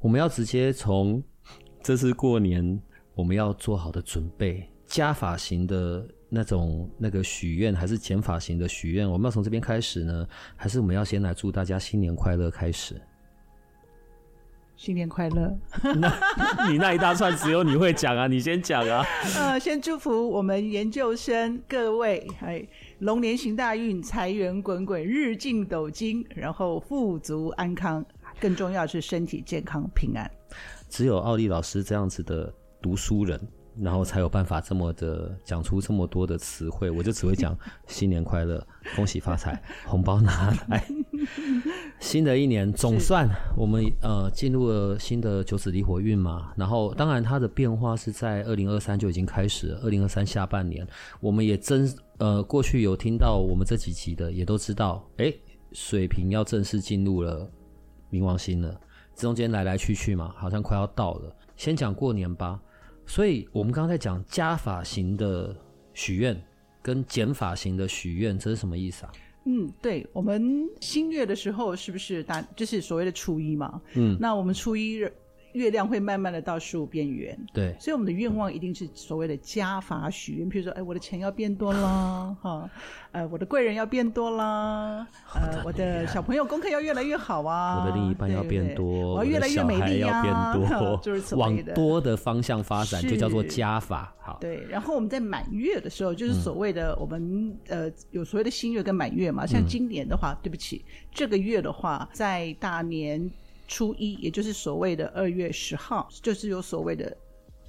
我们要直接从这次过年我们要做好的准备，加法型的那种那个许愿，还是减法型的许愿？我们要从这边开始呢，还是我们要先来祝大家新年快乐开始？新年快乐！那你那一大串只有你会讲啊，你先讲啊。呃，先祝福我们研究生各位，哎，龙年行大运，财源滚滚，日进斗金，然后富足安康。更重要是身体健康平安。只有奥利老师这样子的读书人，然后才有办法这么的讲出这么多的词汇。我就只会讲新年快乐，恭喜发财，红包拿来。新的一年总算我们呃进入了新的九紫离火运嘛。然后当然它的变化是在二零二三就已经开始了，二零二三下半年我们也真呃过去有听到我们这几集的也都知道，哎，水瓶要正式进入了。冥王星了，中间来来去去嘛，好像快要到了。先讲过年吧。所以我们刚刚在讲加法型的许愿跟减法型的许愿，这是什么意思啊？嗯，对，我们新月的时候是不是大就是所谓的初一嘛？嗯，那我们初一。月亮会慢慢的到十五边缘，对，所以我们的愿望一定是所谓的加法许愿，比如说，哎，我的钱要变多啦，哈，呃，我的贵人要变多啦，呃，我的小朋友功课要越来越好啊，我的另一半要变多，我要越来越美丽啊，要变多，就是此类的，往多的方向发展，就叫做加法。好，对，然后我们在满月的时候，就是所谓的我们呃有所谓的新月跟满月嘛，像今年的话，对不起，这个月的话，在大年。初一，也就是所谓的二月十号，就是有所谓的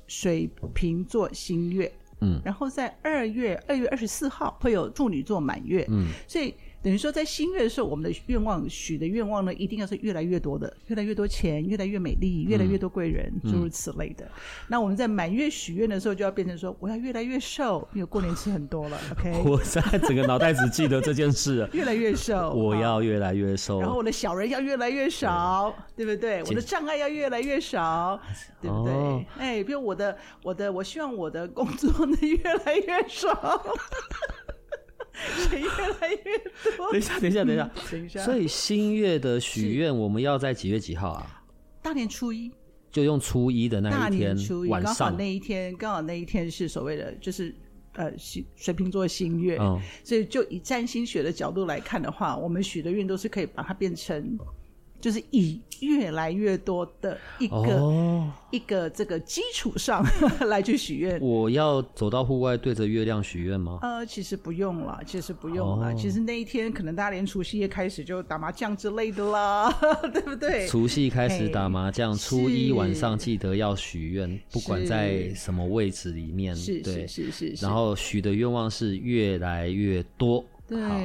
水瓶座新月，嗯，然后在二月二月二十四号会有处女座满月，嗯，所以。等于说，在新月的时候，我们的愿望许的愿望呢，一定要是越来越多的，越来越多钱，越来越美丽，越来越多贵人，诸、嗯、如此类的。那我们在满月许愿的时候，就要变成说，我要越来越瘦，因为过年吃很多了。OK，我现在整个脑袋只记得这件事，越来越瘦，我要越来越瘦，然后我的小人要越来越少，对，对不对？我的障碍要越来越少，对不对？哎、哦，比如我的，我的，我希望我的工作能越来越少。钱越来越多。等一下，等一下，等一下，等一下。所以新月的许愿，我们要在几月几号啊？大年初一，就用初一的那一天，大年初一晚上，刚好那一天，刚好那一天是所谓的，就是呃，新水瓶座新月。嗯，所以就以占星学的角度来看的话，我们许的愿都是可以把它变成。就是以越来越多的一个、哦、一个这个基础上 来去许愿。我要走到户外对着月亮许愿吗？呃，其实不用了，其实不用了。哦、其实那一天可能大家连除夕夜开始就打麻将之类的啦，对不对？除夕开始打麻将，初一晚上记得要许愿，不管在什么位置里面，是对是是，是，是。然后许的愿望是越来越多。对。好，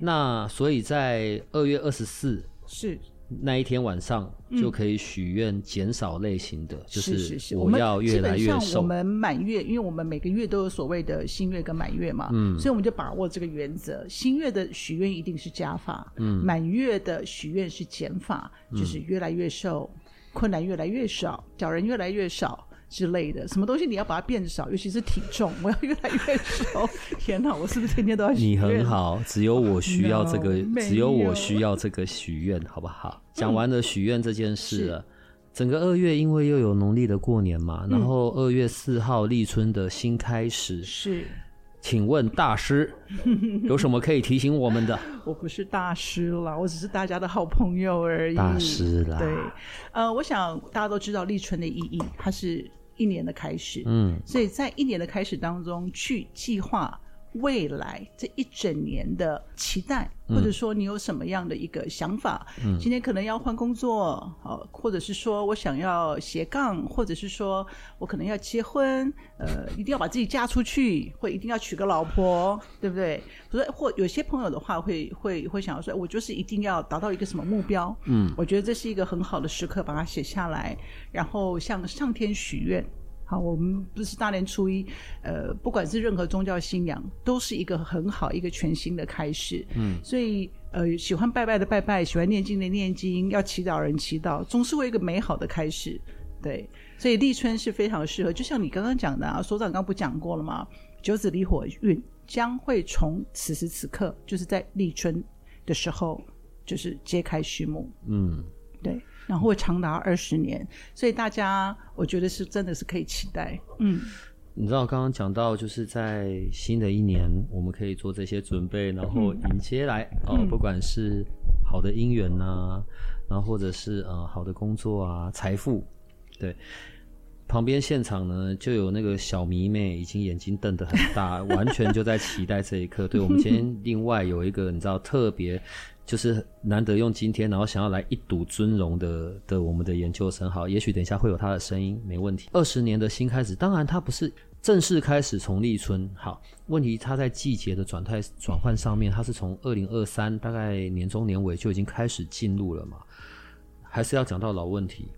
那所以在二月二十四是。那一天晚上就可以许愿减少类型的，嗯、就是我要越来越瘦。是是是，我们基本上我们满月，因为我们每个月都有所谓的新月跟满月嘛，嗯，所以我们就把握这个原则。新月的许愿一定是加法，嗯，满月的许愿是减法，就是越来越瘦，嗯、困难越来越少，小人越来越少。之类的，什么东西你要把它变少，尤其是体重，我要越来越瘦。天哪，我是不是天天都要？你很好，只有我需要这个，no, 只有我需要这个许愿，好不好？讲完了许愿这件事了，嗯、整个二月因为又有农历的过年嘛，然后二月四号立春的新开始是。请问大师 有什么可以提醒我们的？我不是大师啦，我只是大家的好朋友而已。大师啦，对，呃，我想大家都知道立春的意义，它是一年的开始，嗯，所以在一年的开始当中去计划未来这一整年的期待，或者说你有什么样的一个想法？嗯，今天可能要换工作，呃，或者是说我想要斜杠，或者是说我可能要结婚，呃，一定要把自己嫁出去，或一定要娶个老婆，对不对？所以，或有些朋友的话会会会想要说，我就是一定要达到一个什么目标？嗯，我觉得这是一个很好的时刻，把它写下来，然后向上天许愿。好，我们不是大年初一，呃，不管是任何宗教信仰，都是一个很好一个全新的开始。嗯，所以呃，喜欢拜拜的拜拜，喜欢念经的念经，要祈祷人祈祷，总是为一个美好的开始。对，所以立春是非常适合。就像你刚刚讲的啊，所长刚刚不讲过了吗？九紫离火运将会从此时此刻，就是在立春的时候，就是揭开序幕。嗯，对。然后会长达二十年，所以大家我觉得是真的是可以期待。嗯，你知道刚刚讲到，就是在新的一年，我们可以做这些准备，然后迎接来、嗯、哦，不管是好的姻缘呐、啊，然后或者是呃好的工作啊，财富。对，旁边现场呢就有那个小迷妹，已经眼睛瞪得很大，完全就在期待这一刻。对，我们今天另外有一个你知道特别。就是难得用今天，然后想要来一睹尊容的的我们的研究生，好，也许等一下会有他的声音，没问题。二十年的新开始，当然他不是正式开始从立春，好，问题他在季节的转态转换上面，他是从二零二三大概年中年尾就已经开始进入了嘛，还是要讲到老问题，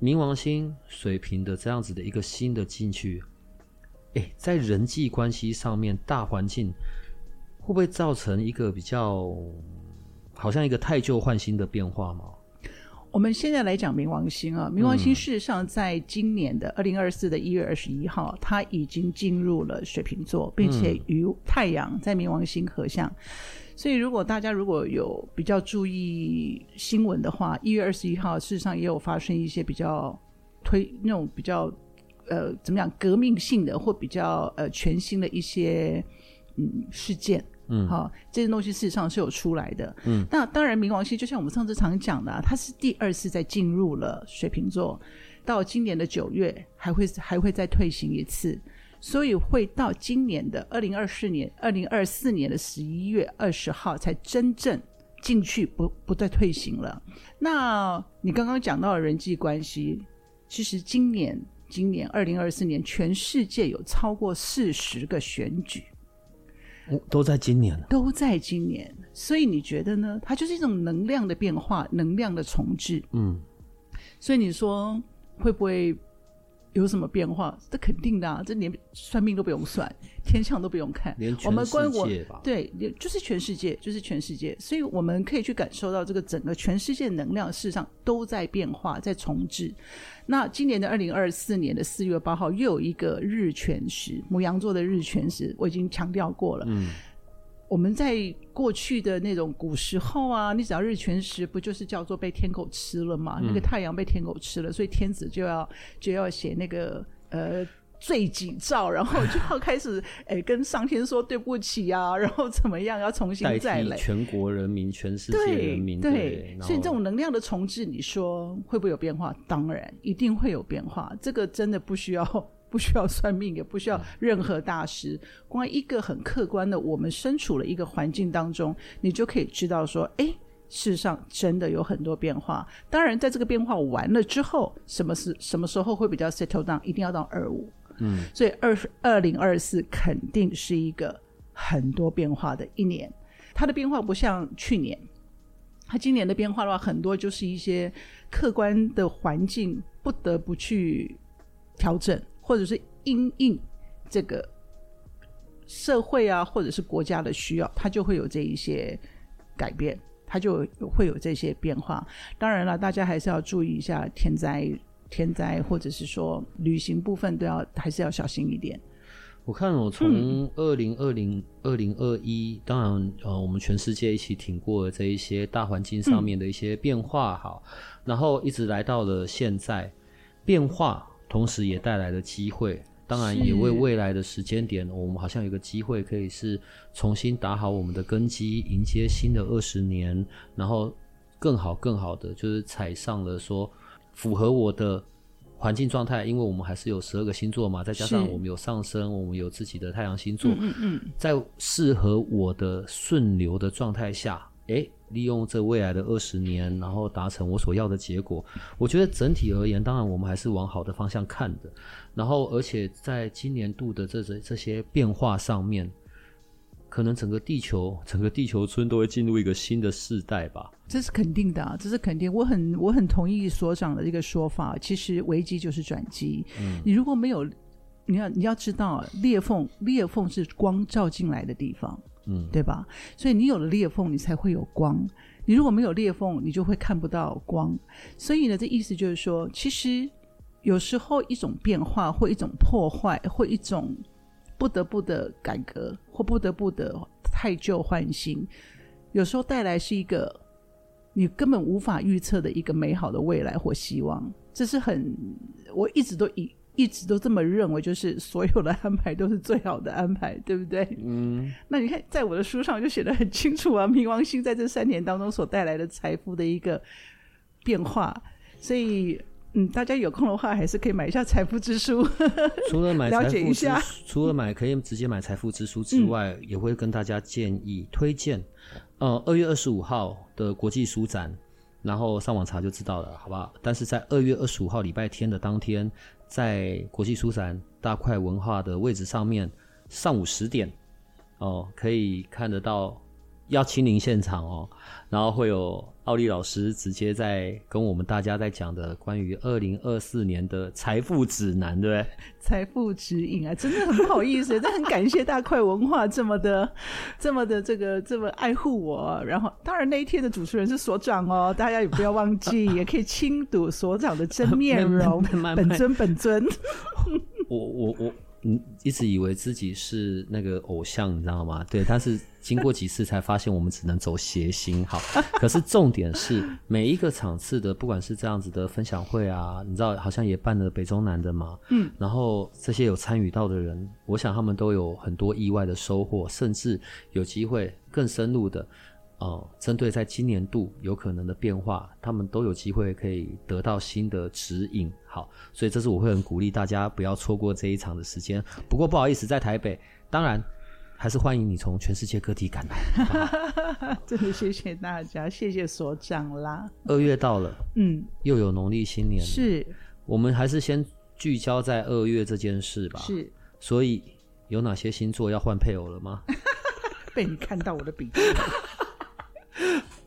冥王星水平的这样子的一个新的进去，诶，在人际关系上面大环境。会不会造成一个比较，好像一个太旧换新的变化吗？我们现在来讲冥王星啊，冥王星事实上在今年的二零二四的一月二十一号，它已经进入了水瓶座，并且与太阳在冥王星合相。所以，如果大家如果有比较注意新闻的话，一月二十一号事实上也有发生一些比较推那种比较呃怎么讲革命性的或比较呃全新的一些嗯事件。嗯，好，这些东西事实上是有出来的。嗯，那当然，冥王星就像我们上次常讲的，它是第二次再进入了水瓶座，到今年的九月还会还会再退行一次，所以会到今年的二零二四年、二零二四年的十一月二十号才真正进去不，不不再退行了。那你刚刚讲到的人际关系，其实今年今年二零二四年，全世界有超过四十个选举。都在今年，都在今年，所以你觉得呢？它就是一种能量的变化，能量的重置。嗯，所以你说会不会有什么变化？这肯定的啊，这连算命都不用算，天象都不用看，连全世界吧？对，就是全世界，就是全世界。所以我们可以去感受到这个整个全世界能量，事实上都在变化，在重置。那今年的二零二四年的四月八号又有一个日全食，母羊座的日全食，我已经强调过了。嗯，我们在过去的那种古时候啊，你只要日全食，不就是叫做被天狗吃了嘛？嗯，那个太阳被天狗吃了，所以天子就要就要写那个呃。罪己诏，然后就要开始诶跟上天说对不起啊，然后怎么样要重新再来。全国人民、全世界人民对，对，所以这种能量的重置，你说会不会有变化？当然一定会有变化。这个真的不需要不需要算命，也不需要任何大师，光一个很客观的，我们身处了一个环境当中，你就可以知道说，哎，事实上真的有很多变化。当然，在这个变化完了之后，什么是什么时候会比较 settle down？一定要到二五。嗯，所以二二零二四肯定是一个很多变化的一年，它的变化不像去年，它今年的变化的话，很多就是一些客观的环境不得不去调整，或者是因应这个社会啊，或者是国家的需要，它就会有这一些改变，它就会有这些变化。当然了，大家还是要注意一下天灾。天灾或者是说旅行部分都要还是要小心一点。我看我从二零二零二零二一，当然呃，我们全世界一起挺过了这一些大环境上面的一些变化，好，嗯，然后一直来到了现在，变化同时也带来了机会，当然也为未来的时间点，我们好像有个机会可以是重新打好我们的根基，迎接新的二十年，然后更好更好的就是踩上了说。符合我的环境状态，因为我们还是有十二个星座嘛，再加上我们有上升，我们有自己的太阳星座，嗯嗯，在适合我的顺流的状态下，诶，利用这未来的二十年，然后达成我所要的结果。我觉得整体而言，当然我们还是往好的方向看的。然后，而且在今年度的这这这些变化上面。可能整个地球，整个地球村都会进入一个新的世代吧。这是肯定的，这是肯定。我很我很同意所长的这个说法。其实危机就是转机。嗯，你如果没有，你要你要知道，裂缝裂缝是光照进来的地方，嗯，对吧？所以你有了裂缝，你才会有光。你如果没有裂缝，你就会看不到光。所以呢，这意思就是说，其实有时候一种变化，或一种破坏，或一种。不得不的改革，或不得不的汰旧换新，有时候带来是一个你根本无法预测的一个美好的未来或希望。这是很，我一直都以一直都这么认为，就是所有的安排都是最好的安排，对不对？嗯。那你看，在我的书上就写得很清楚啊，冥王星在这三年当中所带来的财富的一个变化，所以。嗯，大家有空的话，还是可以买一下《财富之书》，除了买了解一下，除了买可以直接买《财富之书》之外，嗯，也会跟大家建议推荐，呃，二月二十五号的国际书展，然后上网查就知道了，好不好？但是在二月二十五号礼拜天的当天，在国际书展大块文化的位置上面，上午十点，哦，可以看得到。要亲临现场哦，然后会有奥利老师直接在跟我们大家在讲的关于二零二四年的财富指南，对不对？财富指引啊，真的很不好意思，真很感谢大块文化这么的、这么的这个这么爱护我。然后，当然那一天的主持人是所长哦，大家也不要忘记，也可以亲睹所长的真面容，本尊本尊。我我我。嗯，一直以为自己是那个偶像，你知道吗？对，但是经过几次才发现，我们只能走谐星。好，可是重点是每一个场次的，不管是这样子的分享会啊，你知道，好像也办了北中南的嘛。嗯，然后这些有参与到的人，我想他们都有很多意外的收获，甚至有机会更深入的。哦，针对在今年度有可能的变化，他们都有机会可以得到新的指引。好，所以这是我会很鼓励大家不要错过这一场的时间。不过不好意思，在台北，当然还是欢迎你从全世界各地赶来。真的谢谢大家，谢谢所长啦。二月到了，嗯，又有农历新年了，是。我们还是先聚焦在二月这件事吧。是。所以有哪些星座要换配偶了吗？被你看到我的笔记。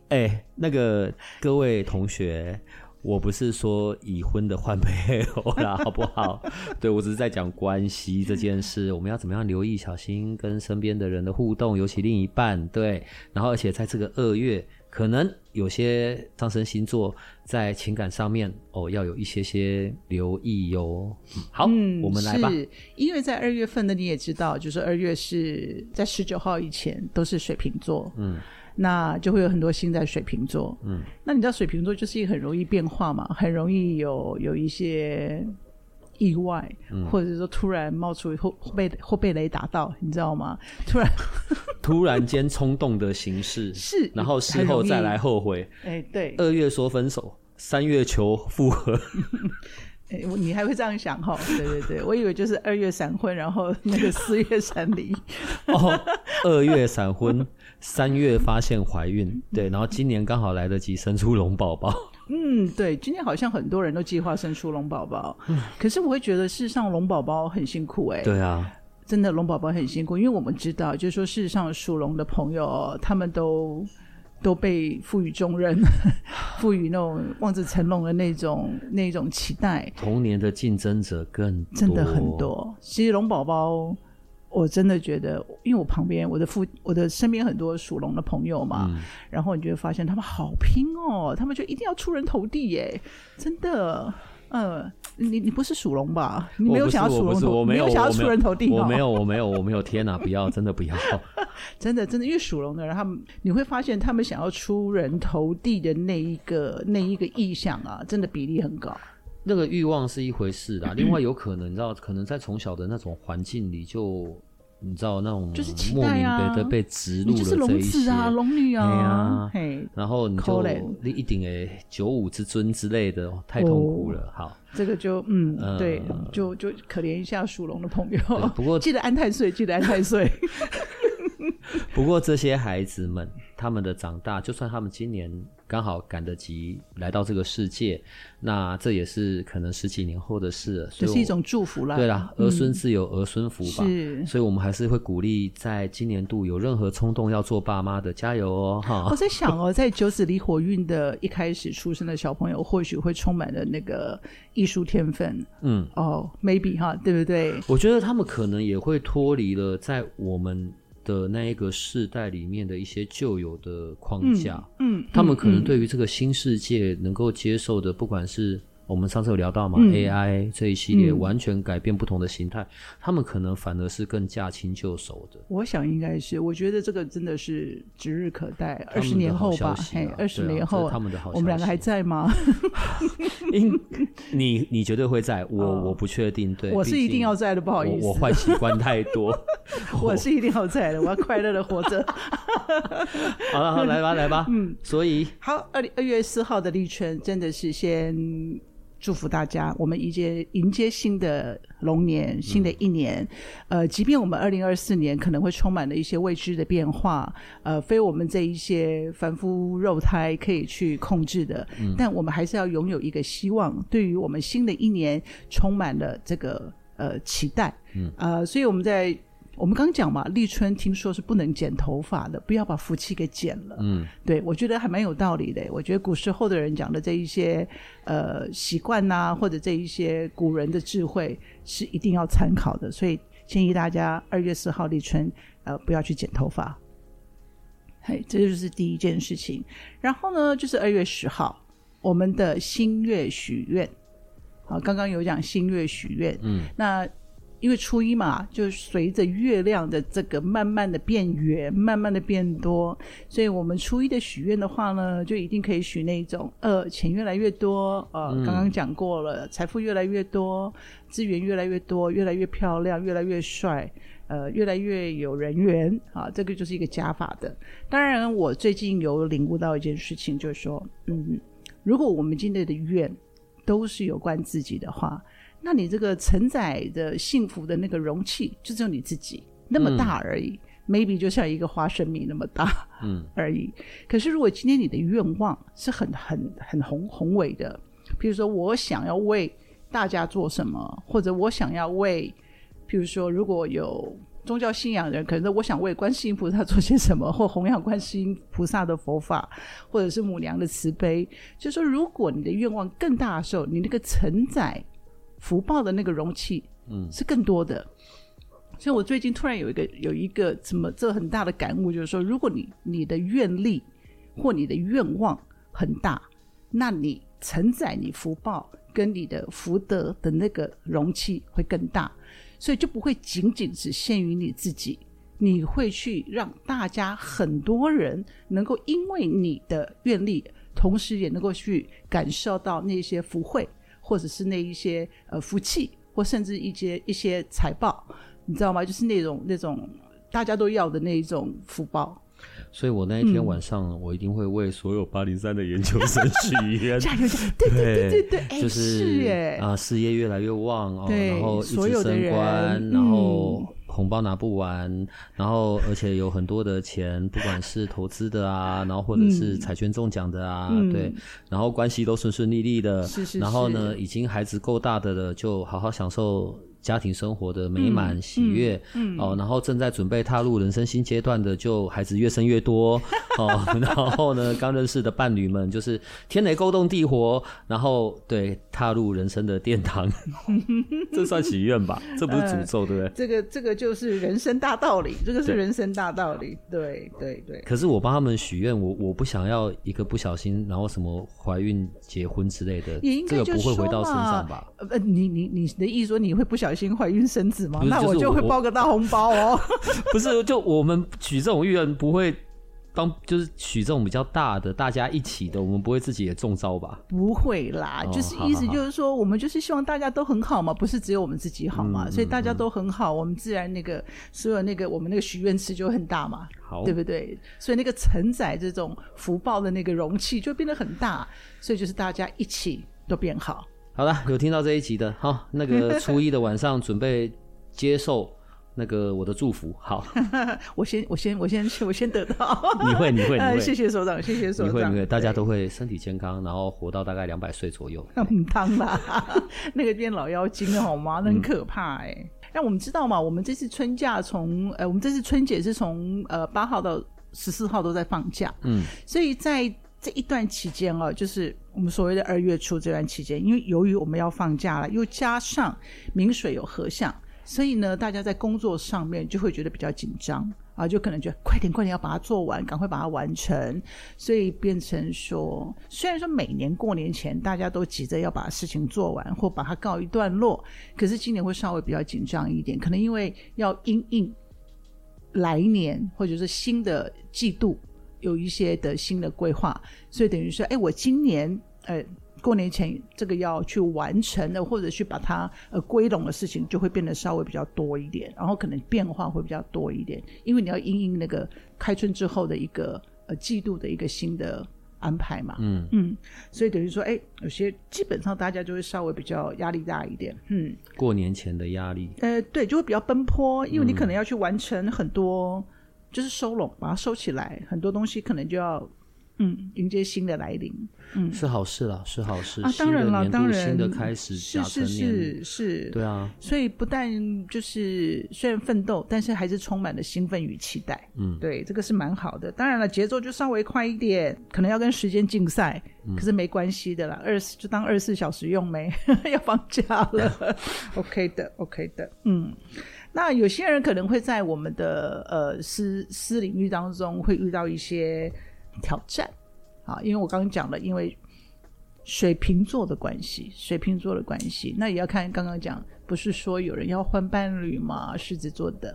哎、欸，那个各位同学，我不是说已婚的换配偶啦，好不好？对，我只是在讲关系这件事，我们要怎么样留意、小心跟身边的人的互动，尤其另一半。对，然后而且在这个二月，可能有些上升星座在情感上面哦，要有一些些留意哟。好，嗯、我们来吧。是因为在二月份呢，你也知道，就是二月是在十九号以前都是水瓶座，嗯。那就会有很多星在水瓶座，嗯，那你知道水瓶座就是一个很容易变化嘛，很容易有有一些意外，嗯，或者说突然冒出会被或被雷打到，你知道吗？突然 突然间冲动的形式是，然后事后再来后悔，哎，对，二月说分手，三月求复合。哎，你还会这样想哈？对对对，我以为就是二月闪婚，然后那个四月闪离。哦，二月闪婚，三月发现怀孕，对，然后今年刚好来得及生出龙宝宝。嗯，对，今年好像很多人都计划生出龙宝宝，可是我会觉得事实上龙宝宝很辛苦哎。对啊，真的龙宝宝很辛苦，因为我们知道，就是说事实上属龙的朋友，他们都。都被赋予重任，赋予那种望子成龙的那种那种期待。童年的竞争者更多，真的很多。其实龙宝宝，我真的觉得，因为我旁边我的父我的身边很多属龙的朋友嘛，嗯、然后你就会发现他们好拼哦，他们就一定要出人头地耶，真的。嗯，你你不是属龙吧？你没有想要属龙没有想要出人头地。我没有，我没有，我没有。天哪，不要，真的不要！真的，真的，因为属龙的人，他们你会发现，他们想要出人头地的那一个那一个意向啊，真的比例很高。那个欲望是一回事啦，另外有可能，你知道，可能在从小的那种环境里就。你知道那种就是期莫名待啊的被植入这一些子啊，龙女啊，哎然后你就你一定诶九五之尊之类的，太痛苦了。好，这个就嗯，呃对，就就可怜一下属龙的朋友。不过记得安太岁，记得安太岁。不过这些孩子们，他们的长大，就算他们今年刚好赶得及来到这个世界，那这也是可能十几年后的事了。这是一种祝福啦。对啦，儿孙自有儿孙福吧。是所以我们还是会鼓励，在今年度有任何冲动要做爸妈的，加油哦！哈，我在想哦，在九子离火运的一开始出生的小朋友，或许会充满了那个艺术天分。嗯，哦，maybe 哈，对不对？我觉得他们可能也会脱离了在我们的那一个世代里面的一些旧有的框架。嗯，他们可能对于这个新世界能够接受的，不管是我们上次有聊到嘛、嗯、AI 这一系列嗯完全改变不同的形态，他们可能反而是更驾轻就熟的。我想应该是，我觉得这个真的是指日可待，二十年后吧，嘿，二十啊年后，他们的好消息我们两个还在吗？应你你绝对会在，我、哦我不确定。对，我是一定要在的，不好意思，我我坏习惯太多，我是一定要在的，我要快乐的活着。好了，好来吧，来吧。嗯，所以好，二二月四号的立春真的是先祝福大家，我们迎接迎接新的龙年，新的一年。嗯、呃，即便我们二零二四年可能会充满了一些未知的变化，呃，非我们这一些凡夫肉胎可以去控制的，嗯、但我们还是要拥有一个希望，对于我们新的一年充满了这个呃期待。嗯，呃，所以我们在。我们刚讲嘛，立春听说是不能剪头发的，不要把福气给剪了。嗯，对，我觉得还蛮有道理的。我觉得古时候的人讲的这一些呃习惯呐，或者这一些古人的智慧是一定要参考的。所以建议大家二月四号立春呃不要去剪头发。嘿，这就是第一件事情。然后呢，就是二月十号我们的新月许愿。好，刚刚有讲新月许愿，嗯，那。因为初一嘛，就随着月亮的这个慢慢的变圆，慢慢的变多，所以我们初一的许愿的话呢，就一定可以许那种呃钱越来越多，呃，刚刚讲过了，财富越来越多，资源越来越多，越来越漂亮，越来越帅，呃，越来越有人缘啊，这个就是一个加法的。当然，我最近有领悟到一件事情，就是说，嗯，如果我们今天的愿都是有关自己的话。那你这个承载的幸福的那个容器，就只有你自己那么大而已，嗯，maybe 就像一个花生米那么大，嗯，而已。可是如果今天你的愿望是很很很宏宏伟的，比如说我想要为大家做什么，或者我想要为，比如说如果有宗教信仰的人，可能我想为观世音菩萨做些什么，或弘扬观世音菩萨的佛法，或者是母娘的慈悲。就是说，如果你的愿望更大的时候，你那个承载。福报的那个容器，嗯，是更多的。嗯、所以我最近突然有一个有一个怎么这很大的感悟，就是说，如果你你的愿力或你的愿望很大，那你承载你福报跟你的福德的那个容器会更大，所以就不会仅仅只限于你自己，你会去让大家很多人能够因为你的愿力，同时也能够去感受到那些福慧。或者是那一些呃福气，或甚至一些一些财报，你知道吗？就是那种那种大家都要的那一种福报。所以我那一天晚上，嗯、我一定会为所有八零三的研究生许愿，加油！对对对对对，哎、就是耶啊，事业越来越旺哦，然后一直升官，人然后。嗯红包拿不完，然后而且有很多的钱，不管是投资的啊，然后或者是彩券中奖的啊，嗯、对，然后关系都顺顺利利的，是是是，然后呢，已经孩子够大的了，就好好享受家庭生活的美满喜悦，嗯，哦，然后正在准备踏入人生新阶段的，就孩子越生越多，哦，然后呢，刚认识的伴侣们就是天雷勾动地火，然后对踏入人生的殿堂，这算许愿吧？这不是诅咒，对不对？这个这个就是人生大道理，这个是人生大道理，对对对。可是我帮他们许愿，我我不想要一个不小心，然后什么怀孕、结婚之类的，这个不会回到身上吧？呃，你你你的意思说你会不小心？怀孕生子吗？是那我就会包个大红包哦。不是，就我们许这种愿不会当就是许这种比较大的，大家一起的，我们不会自己也中招吧？不会啦，哦、就是意思就是说，我们就是希望大家都很好嘛，不是只有我们自己好嘛，嗯、所以大家都很好，嗯、我们自然那个所有那个我们那个许愿池就很大嘛，好，对不对？所以那个承载这种福报的那个容器就变得很大，所以就是大家一起都变好。好了，有听到这一集的，好，那个初一的晚上准备接受。那个我的祝福，好，我先我先我先我先得到，你会你会你会，谢谢所长，谢谢所长，你会你会，大家都会身体健康，然后活到大概两百岁左右。很烫啦，那个变老妖精了好吗？那很可怕哎、欸。那、嗯、我们知道嘛，我们这次春假从呃，我们这次春节是从呃八号到十四号都在放假，嗯，所以在这一段期间哦，就是我们所谓的二月初这段期间，因为由于我们要放假了，又加上明水有合相。所以呢，大家在工作上面就会觉得比较紧张啊，就可能觉得快点快点要把它做完，赶快把它完成。所以变成说，虽然说每年过年前大家都急着要把事情做完或把它告一段落，可是今年会稍微比较紧张一点，可能因为要因应来年或者是新的季度有一些的新的规划，所以等于说，哎，我今年呃。过年前这个要去完成的，或者去把它呃归拢的事情，就会变得稍微比较多一点，然后可能变化会比较多一点，因为你要因应那个开春之后的一个呃季度的一个新的安排嘛，嗯。嗯，所以等于说，哎，有些基本上大家就会稍微比较压力大一点，嗯，过年前的压力，呃，对，就会比较奔波，因为你可能要去完成很多，就是收拢，把它收起来，很多东西可能就要。嗯，迎接新的来临，嗯，是好事啦，是好事啊。当然了，当然，新的开始，是是是是，对啊。所以不但就是虽然奋斗，但是还是充满了兴奋与期待。嗯，对，这个是蛮好的。当然了，节奏就稍微快一点，可能要跟时间竞赛，可是没关系的啦。二十就当二十四小时用没，要放假了。OK 的，OK 的。嗯，那有些人可能会在我们的呃私私领域当中会遇到一些。挑战，啊，因为我刚刚讲了，因为水瓶座的关系，水瓶座的关系，那也要看刚刚讲，不是说有人要换伴侣吗？狮子座的。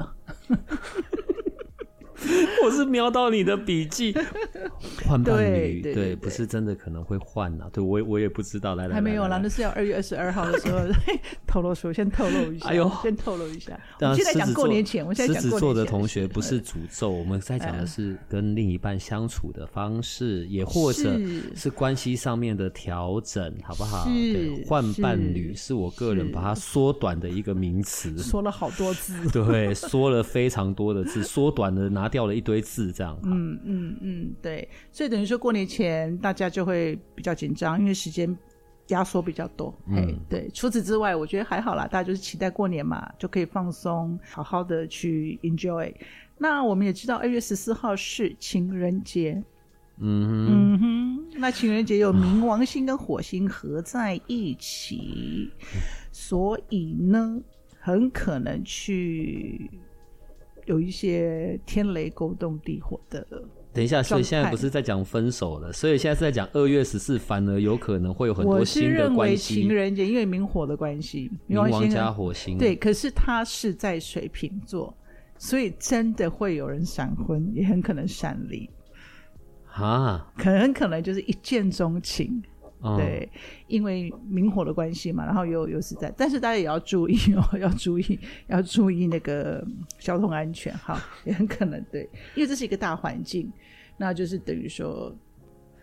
我是瞄到你的笔记，换伴侣，对，不是真的可能会换呐。对我，我也不知道。来来，还没有啦，那是要二月二十二号的时候 透露出，先透露一下。哎呦，先透露一下。我们现在讲过年前，我现在讲狮子座的同学不是诅咒，我们在讲的是跟另一半相处的方式，也或者是关系上面的调整，好不好？对，换伴侣是我个人把它缩短的一个名词，说了好多字，对，说了非常多的字，缩短的拿。掉了一堆字，这样。嗯嗯嗯，对，所以等于说过年前大家就会比较紧张，因为时间压缩比较多。嗯，对。除此之外，我觉得还好啦，大家就是期待过年嘛，就可以放松，好好的去 enjoy。那我们也知道，二月十四号是情人节。嗯哼，嗯哼。那情人节有冥王星跟火星合在一起，所以呢，很可能去。有一些天雷勾动地火的。等一下，所以现在不是在讲分手了，所以现在是在讲二月十四，反而有可能会有很多新的关系。我是认为情人节，因为明火的关系，冥王加火星。对，可是他是在水瓶座，所以真的会有人闪婚，也很可能闪离。啊，可能可能就是一见钟情。对，因为明火的关系嘛，然后又又是在，但是大家也要注意哦，要注意，要注意那个交通安全哈，也很可能对，因为这是一个大环境，那就是等于说。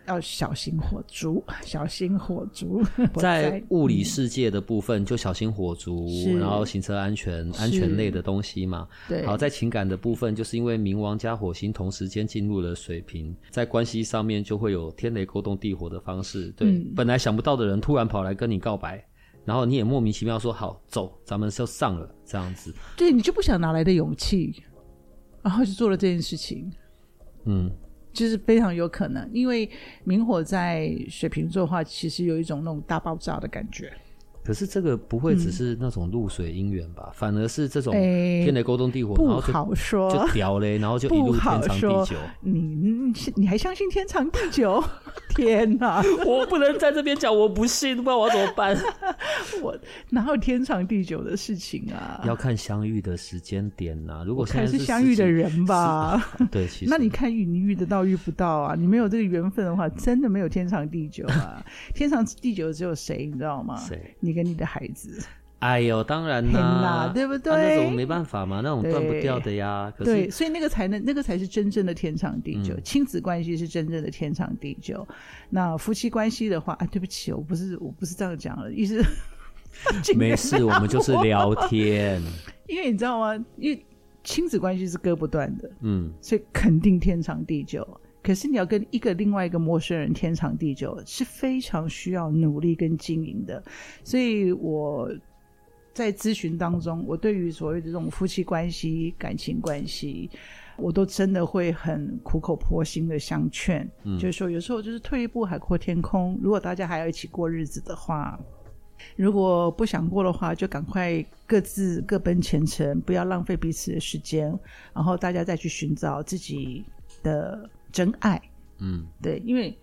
要小心火烛，小心火烛。在物理世界的部分，就小心火烛，嗯、然后行车安全、安全类的东西嘛。对。好，在情感的部分，就是因为冥王加火星同时间进入了水瓶，在关系上面就会有天雷勾动地火的方式。对，嗯、本来想不到的人突然跑来跟你告白，然后你也莫名其妙说好走，咱们就上了这样子。对，你就不想拿来的勇气，然后就做了这件事情。嗯。就是非常有可能，因为明火在水瓶座的话，其实有一种那种大爆炸的感觉。可是这个不会只是那种露水姻缘吧？嗯、反而是这种天雷勾动地火，欸、然后就不好说，就屌嘞，然后就一路天长地久。你你还相信天长地久？天哪！我不能在这边讲，我不信，不知道我要怎么办。我哪有天长地久的事情啊？要看相遇的时间点呐、啊。如果是看是相遇的人吧，啊、对，其实那你看遇你遇得到遇不到啊？你没有这个缘分的话，真的没有天长地久啊！天长地久只有谁，你知道吗？谁？你跟你的孩子。哎呦，当然啦，对不对？啊、那种没办法嘛，那种断不掉的呀。可是对，所以那个才能，那个才是真正的天长地久。嗯、亲子关系是真正的天长地久。那夫妻关系的话，啊，对不起，我不是，我不是这样讲的，意思。没事，我们就是聊天。因为你知道吗？因为亲子关系是割不断的，嗯，所以肯定天长地久。可是你要跟一个另外一个陌生人天长地久，是非常需要努力跟经营的。所以我在咨询当中，我对于所谓的这种夫妻关系、感情关系，我都真的会很苦口婆心的相劝，嗯，就是说有时候就是退一步海阔天空。如果大家还要一起过日子的话。如果不想过的话，就赶快各自各奔前程，不要浪费彼此的时间，然后大家再去寻找自己的真爱。嗯，对，因为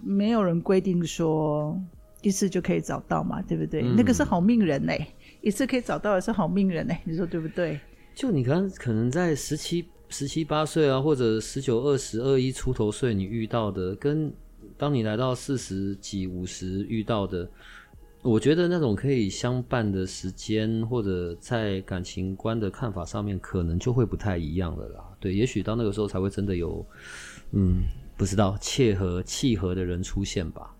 没有人规定说一次就可以找到嘛，对不对？嗯、那个是好命人嘞，一次可以找到也是好命人嘞，你说对不对？就你刚可能在十七、十七八岁啊，或者十九、二十、二一出头岁，你遇到的，跟当你来到四十几、五十遇到的。我觉得那种可以相伴的时间，或者在感情观的看法上面，可能就会不太一样了啦。对，也许到那个时候才会真的有，嗯，不知道契合契合的人出现吧。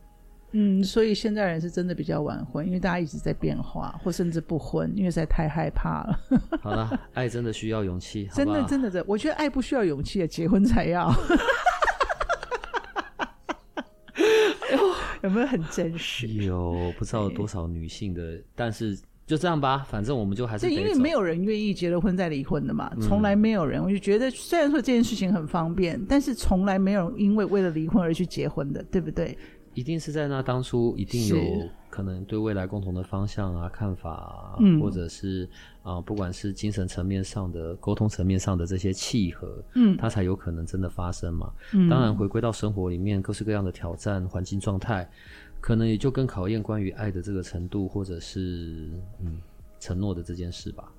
嗯，所以现在人是真的比较晚婚，因为大家一直在变化，或甚至不婚，因为实在太害怕了。好了，爱真的需要勇气，真的真的的，我觉得爱不需要勇气，结婚才要。有没有很真实？有不知道多少女性的，但是就这样吧，反正我们就还是。因为没有人愿意结了婚再离婚的嘛，从来没有人。我就觉得，虽然说这件事情很方便，但是从来没有人因为为了离婚而去结婚的，对不对？一定是在那当初一定有可能对未来共同的方向啊、看法啊，嗯、或者是啊、呃，不管是精神层面上的、沟通层面上的这些契合，嗯，它才有可能真的发生嘛。嗯、当然，回归到生活里面各式各样的挑战、环境状态，可能也就更考验关于爱的这个程度，或者是嗯承诺的这件事吧。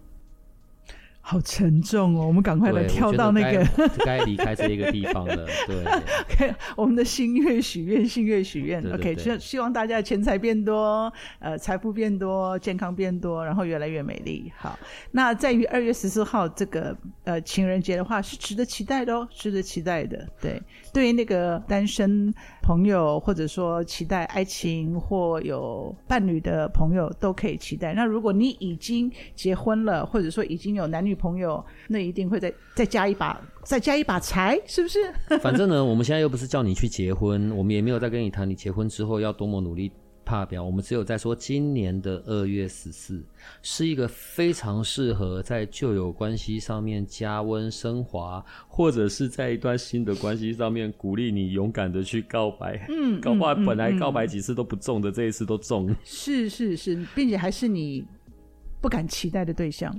好沉重哦，我们赶快来跳到那个该 离开这一个地方了。对，OK，我们的心愿许愿，心愿许愿，OK，希希望大家钱财变多，呃，财富变多，健康变多，然后越来越美丽。好，那在于二月十四号这个呃情人节的话，是值得期待的哦，值得期待的。对，对于那个单身朋友，或者说期待爱情或有伴侣的朋友，都可以期待。那如果你已经结婚了，或者说已经有男女朋友，那一定会再再加一把，再加一把柴，是不是？反正呢，我们现在又不是叫你去结婚，我们也没有在跟你谈你结婚之后要多么努力怕表，我们只有在说今年的二月十四是一个非常适合在旧有关系上面加温升华，或者是在一段新的关系上面鼓励你勇敢的去告白。嗯，搞不好本来告白几次都不中的，嗯、这一次都中。是是是，并且还是你不敢期待的对象。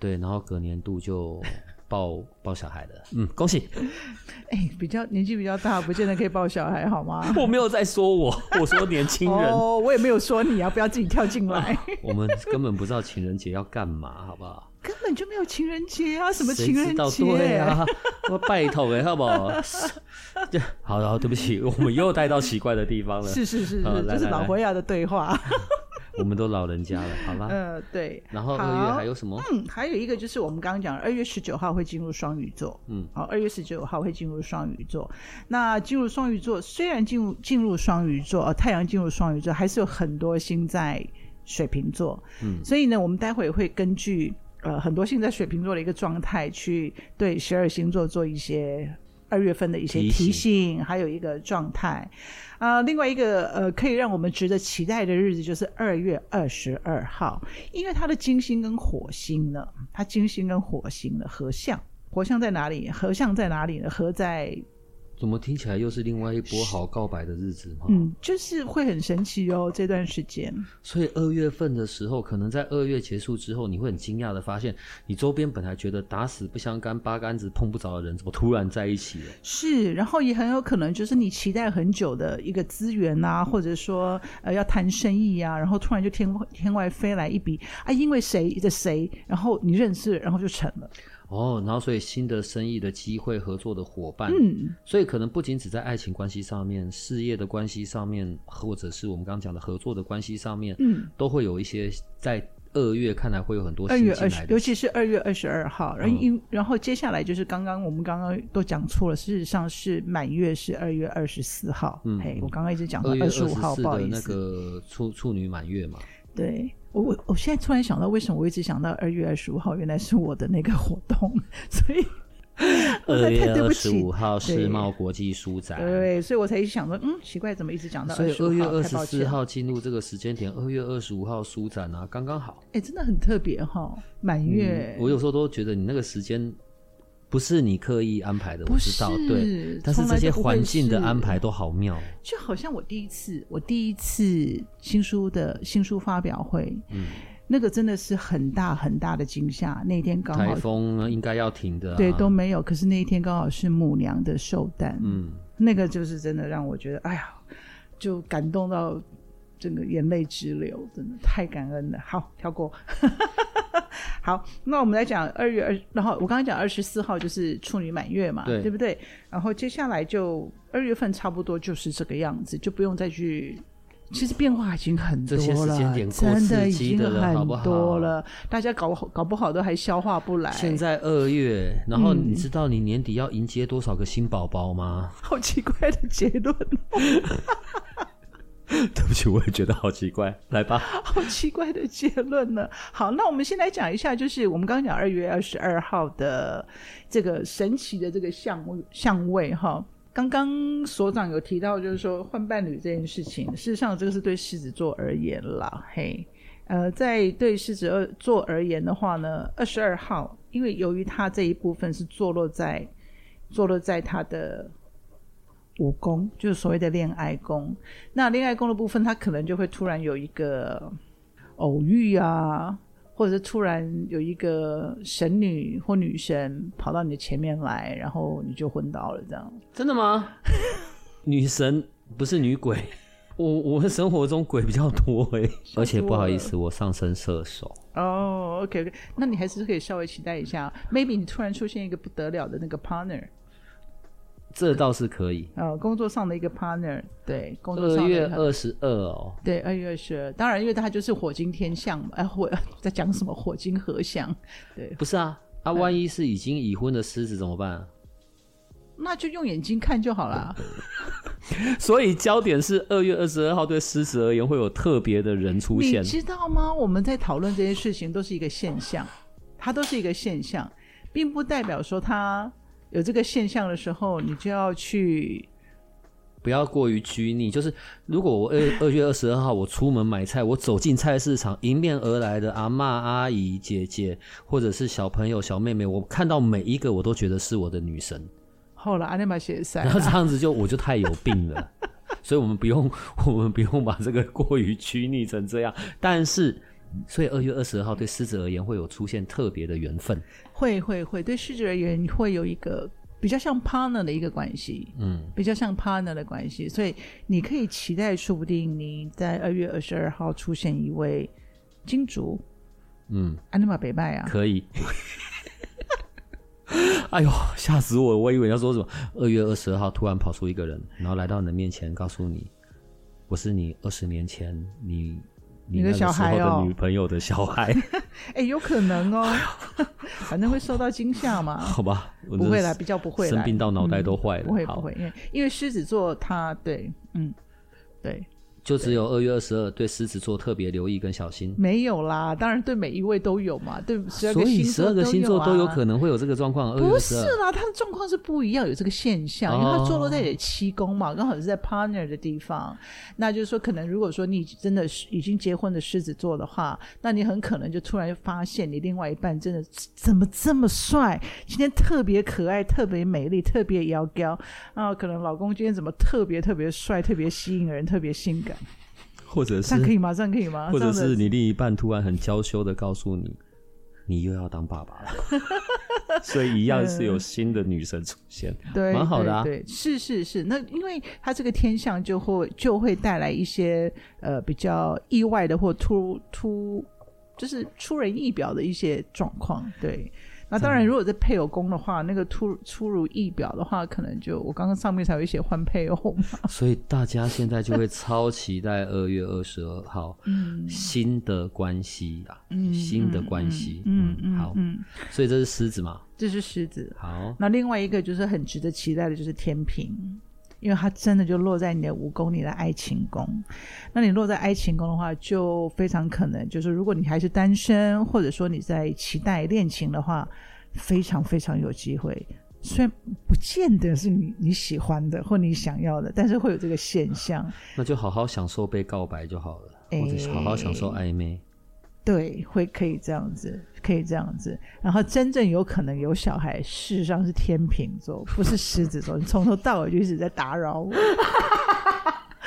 对，然后隔年度就抱抱小孩的，嗯，恭喜。哎、欸，比较年纪比较大，不见得可以抱小孩，好吗？我没有在说我，我说年轻人。哦，我也没有说你啊，不要自己跳进来。我们根本不知道情人节要干嘛，好不好？根本就没有情人节啊，什么情人节？对啊，我拜托哎，好不好？好然后，对不起，我们又带到奇怪的地方了。是是是是，这、嗯、是老佛爷的对话。我们都老人家了，好吧？呃，对。然后二月还有什么？嗯，还有一个就是我们刚刚讲，二月十九号会进入双鱼座。嗯，好，二月十九号会进入双鱼座。那进入双鱼座，虽然进入进入双鱼座，呃，太阳进入双鱼座，还是有很多星在水瓶座。嗯，所以呢，我们待会会根据呃很多星在水瓶座的一个状态，去对十二星座做一些二月份的一些提醒，还有一个状态。啊、呃，另外一个呃，可以让我们值得期待的日子就是二月二十二号，因为它的金星跟火星呢，它金星跟火星的合相，火相在哪里？合相在哪里呢？合在怎么听起来又是另外一波好告白的日子吗？嗯，就是会很神奇哦，这段时间。所以二月份的时候，可能在二月结束之后，你会很惊讶的发现，你周边本来觉得打死不相干、八竿子碰不着的人，怎么突然在一起了？是，然后也很有可能就是你期待很久的一个资源啊，或者说呃要谈生意啊，然后突然就天天外飞来一笔啊，因为谁的谁，然后你认识，然后就成了。哦，然后所以新的生意的机会、合作的伙伴，嗯，所以可能不仅只在爱情关系上面、事业的关系上面，或者是我们刚刚讲的合作的关系上面，嗯，都会有一些在二月看来会有很多新进来的。二月二十，尤其是二月二十二号，然后因、嗯、然后接下来就是刚刚我们刚刚都讲错了，事实上是满月是二月二十四号。嗯，嘿，我刚刚一直讲到二十五号，不好意思，那个处处女满月嘛。对。我我我现在突然想到，为什么我一直想到二月二十五号，原来是我的那个活动，所以二月二十五号世贸国际书展，对，所以我才一直想说，嗯，奇怪，怎么一直讲到？所以二月二十四号进入这个时间点，二月二十五号书展啊，刚刚好。哎，真的很特别哈、哦，满月、嗯。我有时候都觉得你那个时间。不是你刻意安排的，我知道，对，但是这些环境的安排都好妙。就好像我第一次，我第一次新书的新书发表会，嗯，那个真的是很大很大的惊吓。那天刚好台风应该要停的，啊，对，都没有。可是那一天刚好是母娘的寿诞，嗯，那个就是真的让我觉得，哎呀，就感动到整个眼泪直流，真的太感恩了。好，跳过。好，那我们来讲二月二，然后我刚刚讲二十四号就是处女满月嘛，对，对不对？然后接下来就二月份差不多就是这个样子，就不用再去。其实变化已经很多了，真的已经很多了，大家搞搞不好都还消化不来。现在二月，然后你知道你年底要迎接多少个新宝宝吗？嗯，好奇怪的结论。对不起，我也觉得好奇怪。来吧，好奇怪的结论呢。好，那我们先来讲一下，就是我们刚刚讲二月二十二号的这个神奇的这个相位相位哈。刚刚所长有提到，就是说换伴侣这件事情，事实上这个是对狮子座而言啦。嘿，呃，在对狮子座而言的话呢，二十二号，因为由于它这一部分是坐落在坐落在它的。五宫就是所谓的恋爱宫，那恋爱宫的部分，他可能就会突然有一个偶遇啊，或者是突然有一个神女或女神跑到你的前面来，然后你就昏倒了，这样。真的吗？女神不是女鬼，我我们生活中鬼比较多哎，而且不好意思，我上升射手。哦、oh，OK OK，那你还是可以稍微期待一下，maybe 你突然出现一个不得了的那个 partner。这倒是可以。呃，工作上的一个 partner，对，工作上二月二十二哦，对，二月二十二。当然，因为他就是火金天象嘛，哎，火在讲什么火金合相？对，不是啊，啊，万一是已经已婚的狮子怎么办？那就用眼睛看就好了。所以焦点是二月二十二号，对狮子而言会有特别的人出现，你知道吗？我们在讨论这些事情都是一个现象，它都是一个现象，并不代表说它。有这个现象的时候，你就要去，不要过于拘泥。就是如果我二二月二十二号我出门买菜，我走进菜市场，迎面而来的阿妈、阿姨、姐姐，或者是小朋友、小妹妹，我看到每一个，我都觉得是我的女神。后来阿尼玛写赛，然后这样子就我就太有病了。所以我们不用，我们不用把这个过于拘泥成这样。但是。所以二月二十二号对狮子而言会有出现特别的缘分，会会会对狮子而言会有一个比较像 partner 的一个关系，嗯，比较像 partner 的关系，所以你可以期待，说不定你在二月二十二号出现一位金主，嗯，安尼玛北拜啊，可以，哎呦吓死我，我以为要说什么，二月二十二号突然跑出一个人，然后来到你的面前，告诉你我是你二十年前你。你的小孩哦，女朋友的小孩，哎，有可能哦，反正会受到惊吓嘛。好吧，不会啦，比较不会啦，生病到脑袋都坏了。不会不会，因为因为狮子座他对，嗯，对，就只有二月二十二，对狮子座特别留意跟小心。没有啦，当然对每一位都有嘛，对十二个星座都有啊。所以十二个星座都有可能会有这个状况。不是啦，它的状况是不一样，有这个现象，因为它坐落在你的七宫嘛，刚好是在 partner 的地方。那就是说，可能如果说你真的是已经结婚的狮子座的话，那你很可能就突然发现你另外一半真的怎么这么帅，今天特别可爱，特别美丽，特别妖娇啊，可能老公今天怎么特别特别帅，特别吸引人，特别性感。或者是这样可以吗？这样可以吗？或者是你另一半突然很娇羞的告诉你，你又要当爸爸了，所以一样是有新的女神出现，嗯、对，蛮好的啊。对，是是是。那因为他这个天象就会就会带来一些呃比较意外的或突突，就是出人意表的一些状况，对。那当然，如果在配偶宫的话，那个突出如意表的话，可能就我刚刚上面才会写换配偶嘛。所以大家现在就会超期待二月二十二号，嗯，新的关系啊，嗯，新的关系，嗯嗯，好，嗯，所以这是狮子嘛？这是狮子。好，那另外一个就是很值得期待的，就是天平。因为它真的就落在你的五宫，你的爱情宫。那你落在爱情宫的话，就非常可能就是，如果你还是单身，或者说你在期待恋情的话，非常非常有机会。虽然不见得是你你喜欢的或你想要的，但是会有这个现象。那就好好享受被告白就好了，或者好好享受暧昧。对，会可以这样子，可以这样子。然后真正有可能有小孩，事实上是天秤座，不是狮子座。你从头到尾就一直在打扰我。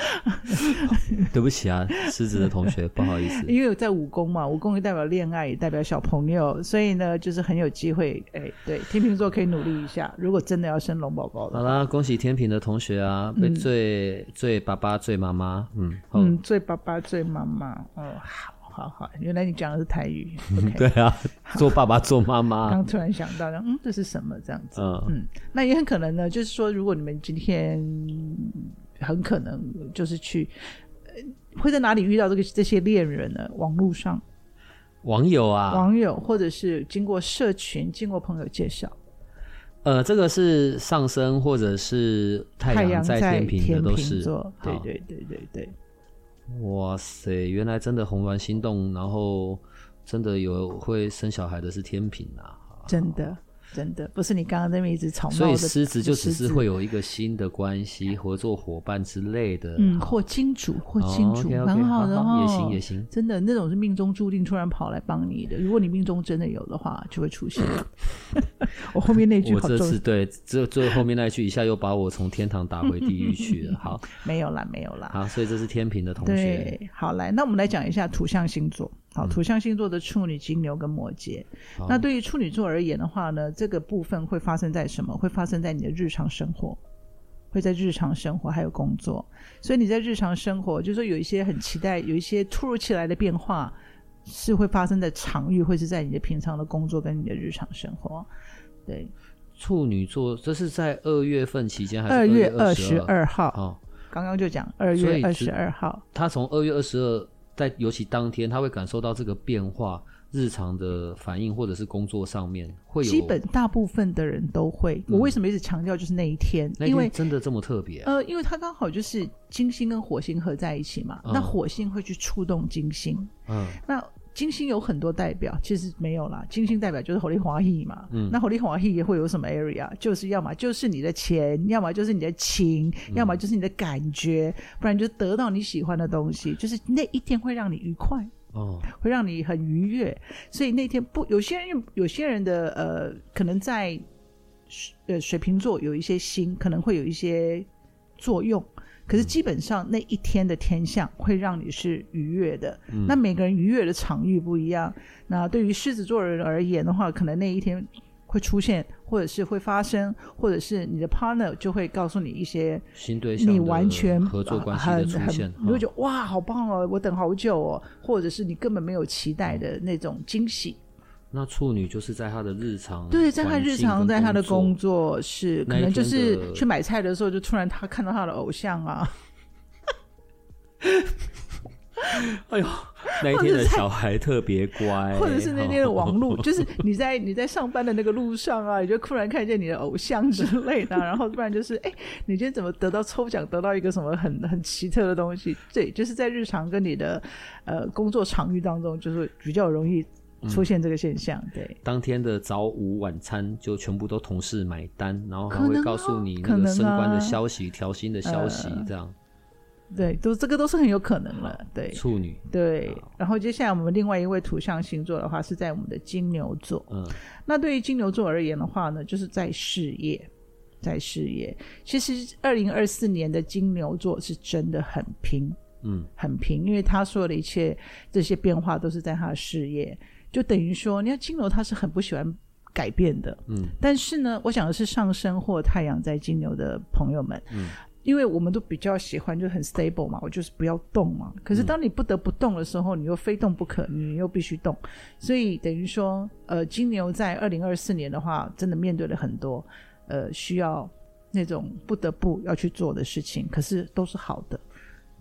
对不起啊，狮子的同学，不好意思。因为我在武功嘛，武功也代表恋爱，也代表小朋友，所以呢，就是很有机会。哎，对，天秤座可以努力一下。如果真的要生龙宝宝的，好啦，恭喜天平的同学啊，被最最爸爸最妈妈，嗯嗯，最爸爸最妈妈，哦好。好好，原来你讲的是台语。Okay、对啊，做爸爸做妈妈。刚突然想到，嗯，这是什么这样子？嗯嗯，那也很可能呢，就是说，如果你们今天很可能就是去，会在哪里遇到这个这些恋人呢？网络上，网友啊，网友，或者是经过社群，经过朋友介绍。呃，这个是上升或者是太阳在天平的都是，对对对对对。哇塞，原来真的红鸾心动，然后真的有会生小孩的是天平啊，真的。真的不是你刚刚那么一直吵闹的，所以狮子就只是会有一个新的关系、合作伙伴之类的，嗯，或金主或金主，蛮好的哈，也行也行。真的那种是命中注定突然跑来帮你的，如果你命中真的有的话，就会出现。我后面那句，我这次对，这最后面那句一下又把我从天堂打回地狱去了。好，没有啦，没有啦。好，所以这是天平的同学。好，来，那我们来讲一下土象星座。好，土象星座的处女、金牛跟摩羯。嗯、那对于处女座而言的话呢，这个部分会发生在什么？会发生在你的日常生活，会在日常生活还有工作。所以你在日常生活，就是说有一些很期待，有一些突如其来的变化，是会发生在场域，会是在你的平常的工作跟你的日常生活。对，处女座，这是在二月份期间还是二月二十二号？哦，刚刚就讲二月二十二号，他从二月二十二。在尤其当天，他会感受到这个变化，日常的反应或者是工作上面会有。基本大部分的人都会。我为什么一直强调就是那一天？嗯、因为真的这么特别、啊？呃，因为它刚好就是金星跟火星合在一起嘛。嗯、那火星会去触动金星。嗯。那。金星有很多代表，其实没有啦。金星代表就是火力华裔嘛，嗯，那火力华裔也会有什么 area？就是要么就是你的钱，要么就是你的情，嗯、要么就是你的感觉，不然就得到你喜欢的东西。就是那一天会让你愉快哦，会让你很愉悦。所以那天不，有些人有些人的呃，可能在呃水瓶座有一些星，可能会有一些作用。可是基本上那一天的天象会让你是愉悦的。嗯、那每个人愉悦的场域不一样。那对于狮子座人而言的话，可能那一天会出现，或者是会发生，或者是你的 partner 就会告诉你一些新对象，你完全合作关系的出现，你会觉得哇，好棒哦，我等好久哦，或者是你根本没有期待的那种惊喜。那处女就是在他的日常，对，在他日常，在他的工作是，可能就是去买菜的时候，就突然他看到他的偶像啊，哎呦，那一天的小孩特别乖，或者是那天的网路，就是你在你在上班的那个路上啊，你就突然看见你的偶像之类的，然后不然就是哎，你今天怎么得到抽奖，得到一个什么很很奇特的东西？对，就是在日常跟你的呃工作场域当中，就是比较容易出现这个现象。对，当天的早午晚餐就全部都同事买单，然后还会告诉你那个升官的消息、调薪的消息，这样。对，都这个都是很有可能了。对，处女。对，然后接下来我们另外一位土象星座的话是在我们的金牛座。嗯，那对于金牛座而言的话呢，就是在事业，在事业。其实二零二四年的金牛座是真的很拼，嗯，很拼，因为他说的一切这些变化都是在他的事业，就等于说，你看金牛他是很不喜欢改变的，嗯，但是呢，我想的是上升或太阳在金牛的朋友们，嗯。因为我们都比较喜欢就很 stable 嘛，我就是不要动嘛。可是当你不得不动的时候，你又非动不可，你又必须动。所以等于说，呃，金牛在二零二四年的话，真的面对了很多呃需要那种不得不要去做的事情，可是都是好的，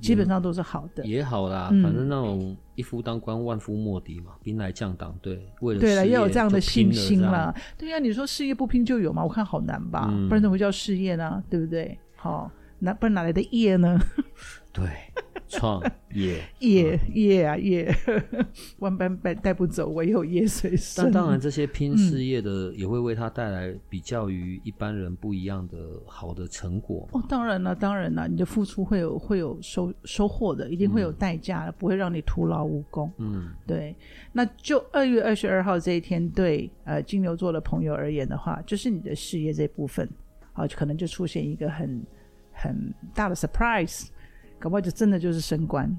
基本上都是好的。嗯、也好啦，反正那种一夫当关万夫莫敌嘛，兵来将挡，对，为了对了要有这样的信心啦。对呀、啊，你说事业不拼就有吗？我看好难吧，嗯、不然怎么叫事业呢？对不对？好。那不然哪来的业呢？对，创业 业业啊业，万般带带不走，唯有业随身。但当然，这些拼事业的也会为他带来比较于一般人不一样的好的成果。哦，当然了，当然了，你的付出会有会有收收获的，一定会有代价的，嗯、不会让你徒劳无功。嗯，对。那就二月二十二号这一天，对呃金牛座的朋友而言的话，就是你的事业这部分啊，就可能就出现一个很。很大的 surprise，搞不好就真的就是升官，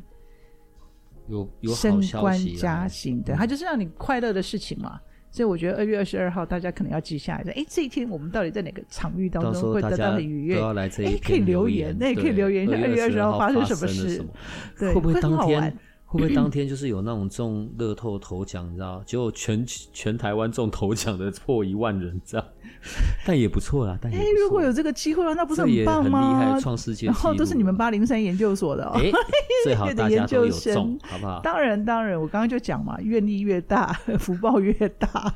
有有升官加薪，对，它就是让你快乐的事情嘛。所以我觉得二月二十二号大家可能要记下来，哎，这一天我们到底在哪个场域当中会得到很愉悦？都要来这一天，可以留言，那也可以留言一下二月二十二号发生什么事，对，会不会当天？会不会当天就是有那种中乐透头奖，你知道？结果全全台湾中头奖的破一万人，这样，但也不错啦。但哎，如果有这个机会，那不是很棒吗？很厉害，创世界。然后都是你们八零三研究所的哦，最好大家都有中，好不好？当然，当然，我刚刚就讲嘛，愿力越大，福报越大。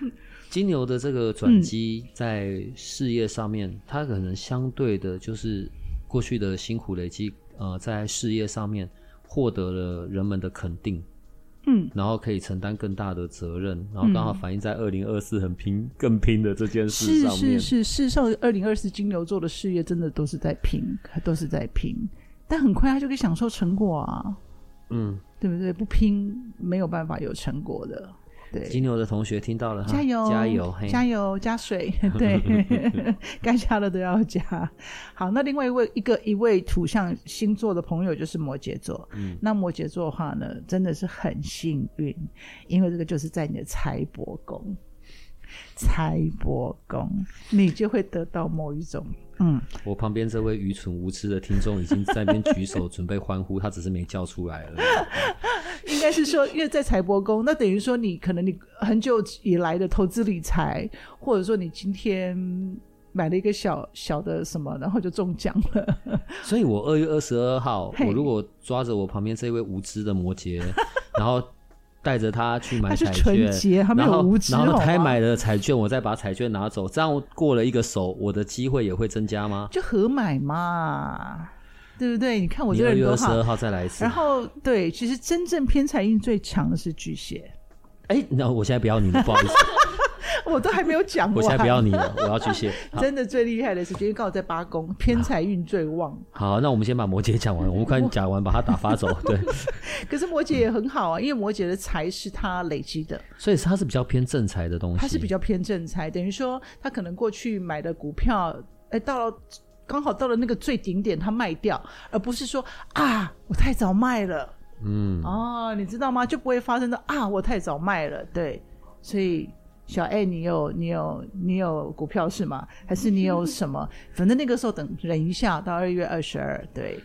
金牛的这个转机在事业上面，嗯、它可能相对的就是过去的辛苦累积，呃，在事业上面。获得了人们的肯定，嗯，然后可以承担更大的责任，然后刚好反映在二零二四很拼、更拼的这件事上面。是是是，事实上，二零二四金牛座的事业真的都是在拼，都是在拼，但很快他就可以享受成果啊，嗯，对不对？不拼没有办法有成果的。对，金牛的同学听到了，加油，加油，加油，加水，对，该加的都要加。好，那另外一位一个一位土象星座的朋友就是摩羯座。嗯，那摩羯座的话呢，真的是很幸运，因为这个就是在你的财帛宫，财帛宫，你就会得到某一种。嗯，我旁边这位愚蠢无知的听众已经在那边举手准备欢呼，他只是没叫出来了。应该是说，因为在财帛宫，那等于说你可能你很久以来的投资理财，或者说你今天买了一个小小的什么，然后就中奖了。所以我二月二十二号，我如果抓着我旁边这位无知的摩羯，然后。带着他去买彩券，他没有无知，然后他买了彩券，我再把彩券拿走，这样过了一个手，我的机会也会增加吗？就合买嘛，对不对？你看我这个人多好。十二号再来一次。然后对，其实真正偏财运最强的是巨蟹。哎，那我现在不要你了，不好意思。我都还没有讲完，我现在不要你了，我要巨蟹。真的最厉害的是，今天刚好在八宫，偏财运最旺。好，那我们先把摩羯讲完，我们快讲完，把它打发走。对。可是摩羯也很好啊，因为摩羯的财是他累积的，所以他是比较偏正财的东西。他是比较偏正财，等于说他可能过去买的股票，哎，到了刚好到了那个最顶点，他卖掉，而不是说啊，我太早卖了。嗯。哦，你知道吗？就不会发生的啊，我太早卖了。对，所以。小艾，你有你有你有股票是吗？还是你有什么？反正那个时候等忍一下，到二月二十二，对。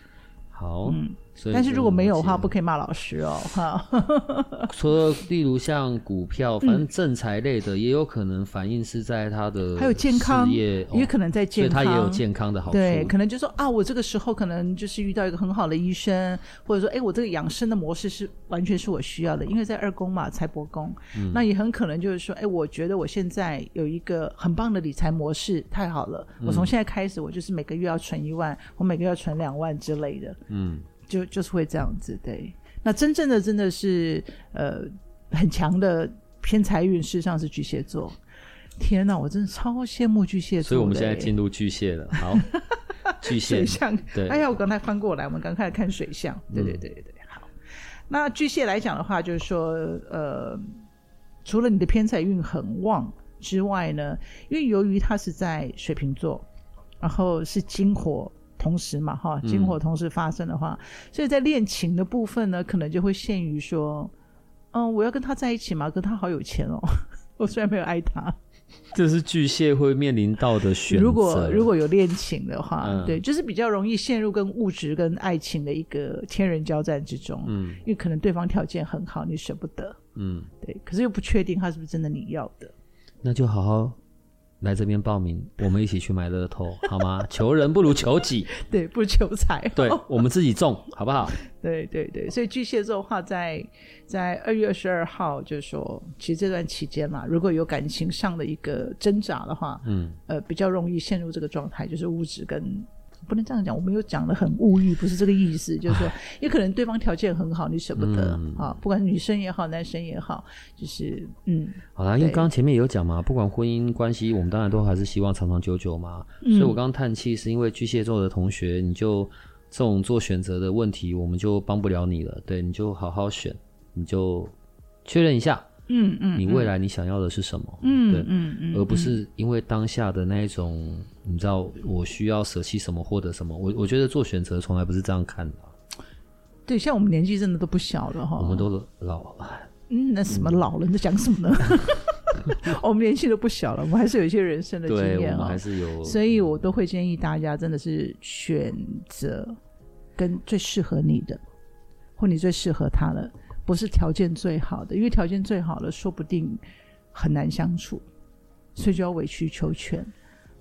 好，嗯，但是如果没有的话，不可以骂老师哦，哈。除了例如像股票，反正正财类的，也有可能反映是在他的还有健康也也可能在健康，他也有健康的好处。对，可能就说啊，我这个时候可能就是遇到一个很好的医生，或者说，哎，我这个养生的模式是完全是我需要的，因为在二宫嘛，财帛宫，嗯、那也很可能就是说，哎，我觉得我现在有一个很棒的理财模式，太好了，我从现在开始，我就是每个月要存一万，我每个月要存两万之类的，嗯。就就是会这样子，对。那真正的真的是呃很强的偏财运，事实上是巨蟹座。天哪，我真的超羡慕巨蟹座。所以我们现在进入巨蟹了。好，巨蟹水象。对。哎呀，我刚才翻过来，我们刚开始看水象。对对对对对。好，那巨蟹来讲的话，就是说呃，除了你的偏财运很旺之外呢，因为由于它是在水瓶座，然后是金火。同时嘛，哈，金火同时发生的话，嗯、所以在恋情的部分呢，可能就会限于说，嗯，我要跟他在一起嘛，可他好有钱哦，我虽然没有爱他，这是巨蟹会面临到的选择。如果如果有恋情的话，嗯、对，就是比较容易陷入跟物质跟爱情的一个天人交战之中，嗯，因为可能对方条件很好，你舍不得，嗯，对，可是又不确定他是不是真的你要的，那就好好。来这边报名，我们一起去买乐透，好吗？求人不如求己，对，不如求财。对，我们自己中，好不好？对对对，所以巨蟹座的话在，在在二月二十二号，就是说，其实这段期间嘛，如果有感情上的一个挣扎的话，嗯，呃，比较容易陷入这个状态，就是物质跟。不能这样讲，我们又讲的很物欲，不是这个意思。就是说，也可能对方条件很好，你舍不得、嗯、啊。不管女生也好，男生也好，就是嗯。好啦，因为刚刚前面也有讲嘛，不管婚姻关系，我们当然都还是希望长长久久嘛。嗯、所以我刚刚叹气，是因为巨蟹座的同学，你就这种做选择的问题，我们就帮不了你了。对，你就好好选，你就确认一下。嗯嗯，你未来你想要的是什么？嗯，对，嗯嗯，而不是因为当下的那一种，你知道我需要舍弃什么获得什么。我我觉得做选择从来不是这样看的。对，像我们年纪真的都不小了哈，我们都老了。嗯，那什么老了？你在讲什么呢？我们年纪都不小了，我们还是有一些人生的经验啊，还是有。所以我都会建议大家，真的是选择跟最适合你的，或你最适合他的。不是条件最好的，因为条件最好的说不定很难相处，所以就要委曲求全。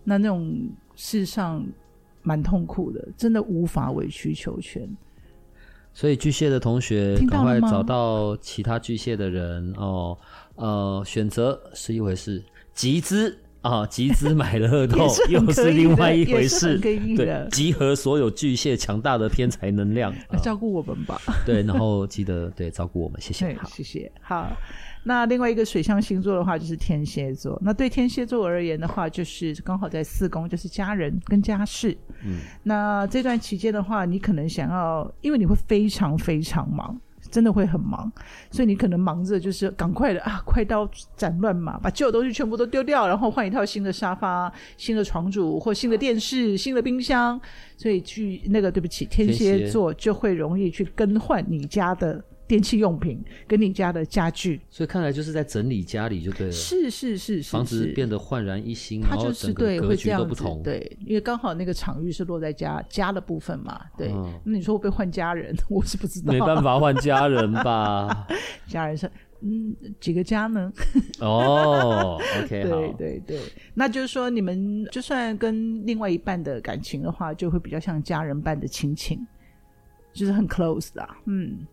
那那种事实上蛮痛苦的，真的无法委曲求全。所以巨蟹的同学赶快找到其他巨蟹的人哦。呃，选择是一回事，集资。啊，集资买乐透是又是另外一回事。对，集合所有巨蟹强大的天才能量，来照顾我们吧。对，然后记得对照顾我们，谢谢。好，谢谢。好，那另外一个水象星座的话就是天蝎座。那对天蝎座而言的话，就是刚好在四宫，就是家人跟家事。嗯，那这段期间的话，你可能想要，因为你会非常非常忙。真的会很忙，所以你可能忙着就是赶快的啊，快刀斩乱麻，把旧的东西全部都丢掉，然后换一套新的沙发、新的床主或新的电视、新的冰箱。所以去那个对不起，天蝎座就会容易去更换你家的。电器用品跟你家的家具，所以看来就是在整理家里就对了。是是是是，房子变得焕然一新，它就是对会这样不同。对，因为刚好那个场域是落在家家的部分嘛。对，嗯、那你说会不会换家人？我是不知道，没办法换家人吧？家人是嗯，几个家呢？哦，OK，对对对，那就是说你们就算跟另外一半的感情的话，就会比较像家人般的亲情，就是很 close 的、啊，嗯。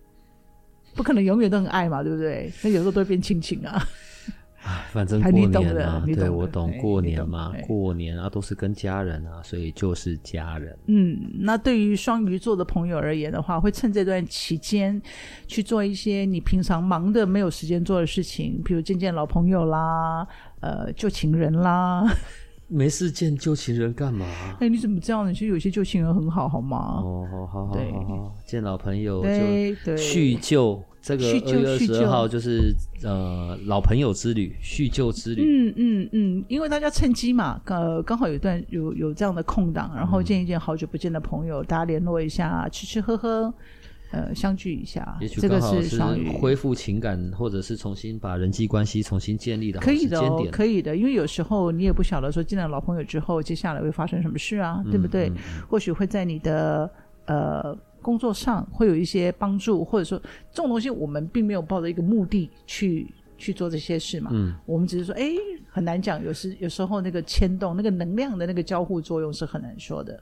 不可能永远都很爱嘛，对不对？那有时候都会变亲情 啊。反正过年嘛，对，我懂过年嘛，过年啊都是跟家人啊，所以就是家人。嗯，那对于双鱼座的朋友而言的话，会趁这段期间去做一些你平常忙的没有时间做的事情，比如见见老朋友啦，呃，旧情人啦。没事见旧情人干嘛？哎，你怎么这样？其实有些旧情人很好，好吗？哦，好好好好好，见老朋友就叙旧。这个二月二十二号就是呃老朋友之旅，叙旧之旅。嗯嗯嗯，因为大家趁机嘛，呃，刚好有一段有有这样的空档，然后见一见好久不见的朋友，大家联络一下，吃吃喝喝。呃，相聚一下，也许刚好是恢复情感，或者是重新把人际关系重新建立的。可以的哦，可以的，因为有时候你也不晓得说见了老朋友之后，接下来会发生什么事啊，嗯、对不对？或许会在你的呃工作上会有一些帮助，或者说这种东西我们并没有抱着一个目的去去做这些事嘛。嗯，我们只是说，哎，很难讲，有时有时候那个牵动、那个能量的那个交互作用是很难说的。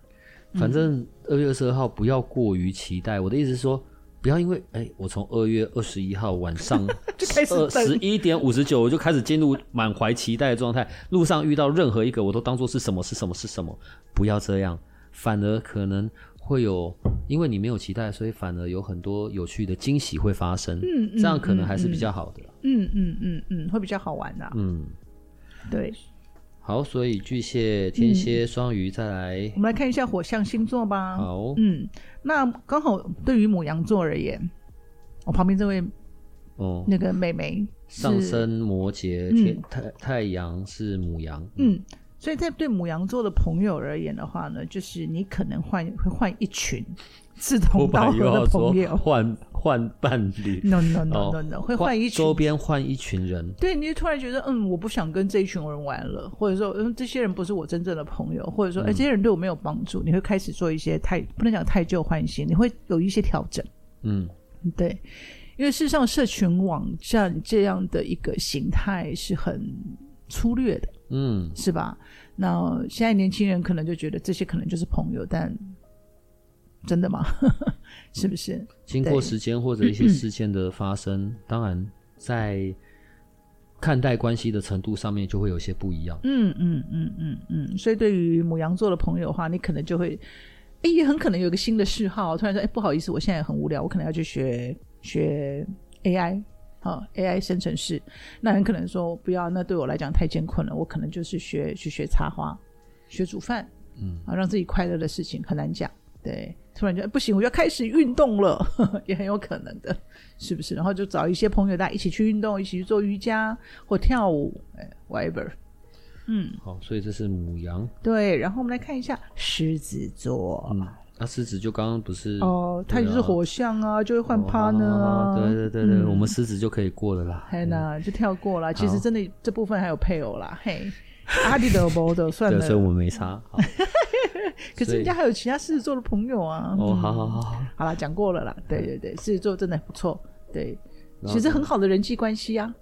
反正二月二十二号不要过于期待。我的意思是说，不要因为哎，我从二月二十一号晚上 就开始十一点五十九，我就开始进入满怀期待的状态。路上遇到任何一个，我都当做是什么是什么是什么，不要这样，反而可能会有，因为你没有期待，所以反而有很多有趣的惊喜会发生。嗯，这样可能还是比较好的。嗯嗯嗯嗯，会比较好玩的。嗯，对。好，所以巨蟹、天蝎、双鱼，再来、嗯，我们来看一下火象星座吧。好，嗯，那刚好对于母羊座而言，我旁边这位哦，那个妹妹上升摩羯，天、嗯、太太阳是母羊，嗯，嗯，所以在对母羊座的朋友而言的话呢，就是你可能换会换一群。志同道合的朋友，换换伴侣？No No No No No，、哦、会换一群周边换一群人。对，你就突然觉得，嗯，我不想跟这一群人玩了，或者说，嗯，这些人不是我真正的朋友，或者说，哎、嗯，这些人对我没有帮助，你会开始做一些太不能讲太旧换新，你会有一些调整。嗯，对，因为事实上，社群网站这样的一个形态是很粗略的，嗯，是吧？那现在年轻人可能就觉得这些可能就是朋友，但。真的吗？是不是？经过时间或者一些事件的发生，嗯、当然在看待关系的程度上面就会有些不一样。嗯嗯嗯嗯嗯。所以对于母羊座的朋友的话，你可能就会，哎，也很可能有个新的嗜好，突然说，哎，不好意思，我现在很无聊，我可能要去学学 AI，好，AI 生成式。那很可能说不要，那对我来讲太艰困了，我可能就是学去学插花，学煮饭，嗯，啊，让自己快乐的事情很难讲，对。突然间不行，我要开始运动了呵呵，也很有可能的，是不是？然后就找一些朋友，大家一起去运动，一起去做瑜伽或跳舞，哎，whatever。嗯，好，所以这是母羊。对，然后我们来看一下狮子座。嗯，那、啊、狮子就刚刚不是哦，它也是火象啊，就会换 partner 啊。对对对对，嗯、我们狮子就可以过了啦。嘿呐，就跳过了。其实真的这部分还有配偶啦，嘿。阿迪德波的 算了，所以我们没差。可是人家还有其他狮子座的朋友啊。哦，好好好好，好了，讲过了啦。对对对，狮子座真的不错。对，其实很好的人际关系啊，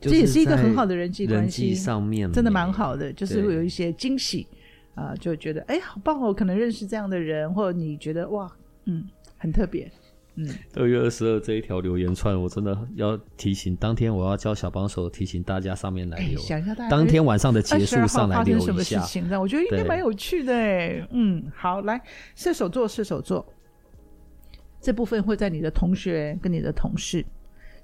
这也是一个很好的人际关系。上面真的蛮好的，就是会有一些惊喜啊，就觉得哎，好棒哦，可能认识这样的人，或者你觉得哇，嗯，很特别。嗯，二月二十二这一条留言串，我真的要提醒，当天我要教小帮手提醒大家上面来留，想一下大家当天晚上的结束上来留一下。事情我觉得应该蛮有趣的哎。嗯，好，来射手座，射手座这部分会在你的同学跟你的同事，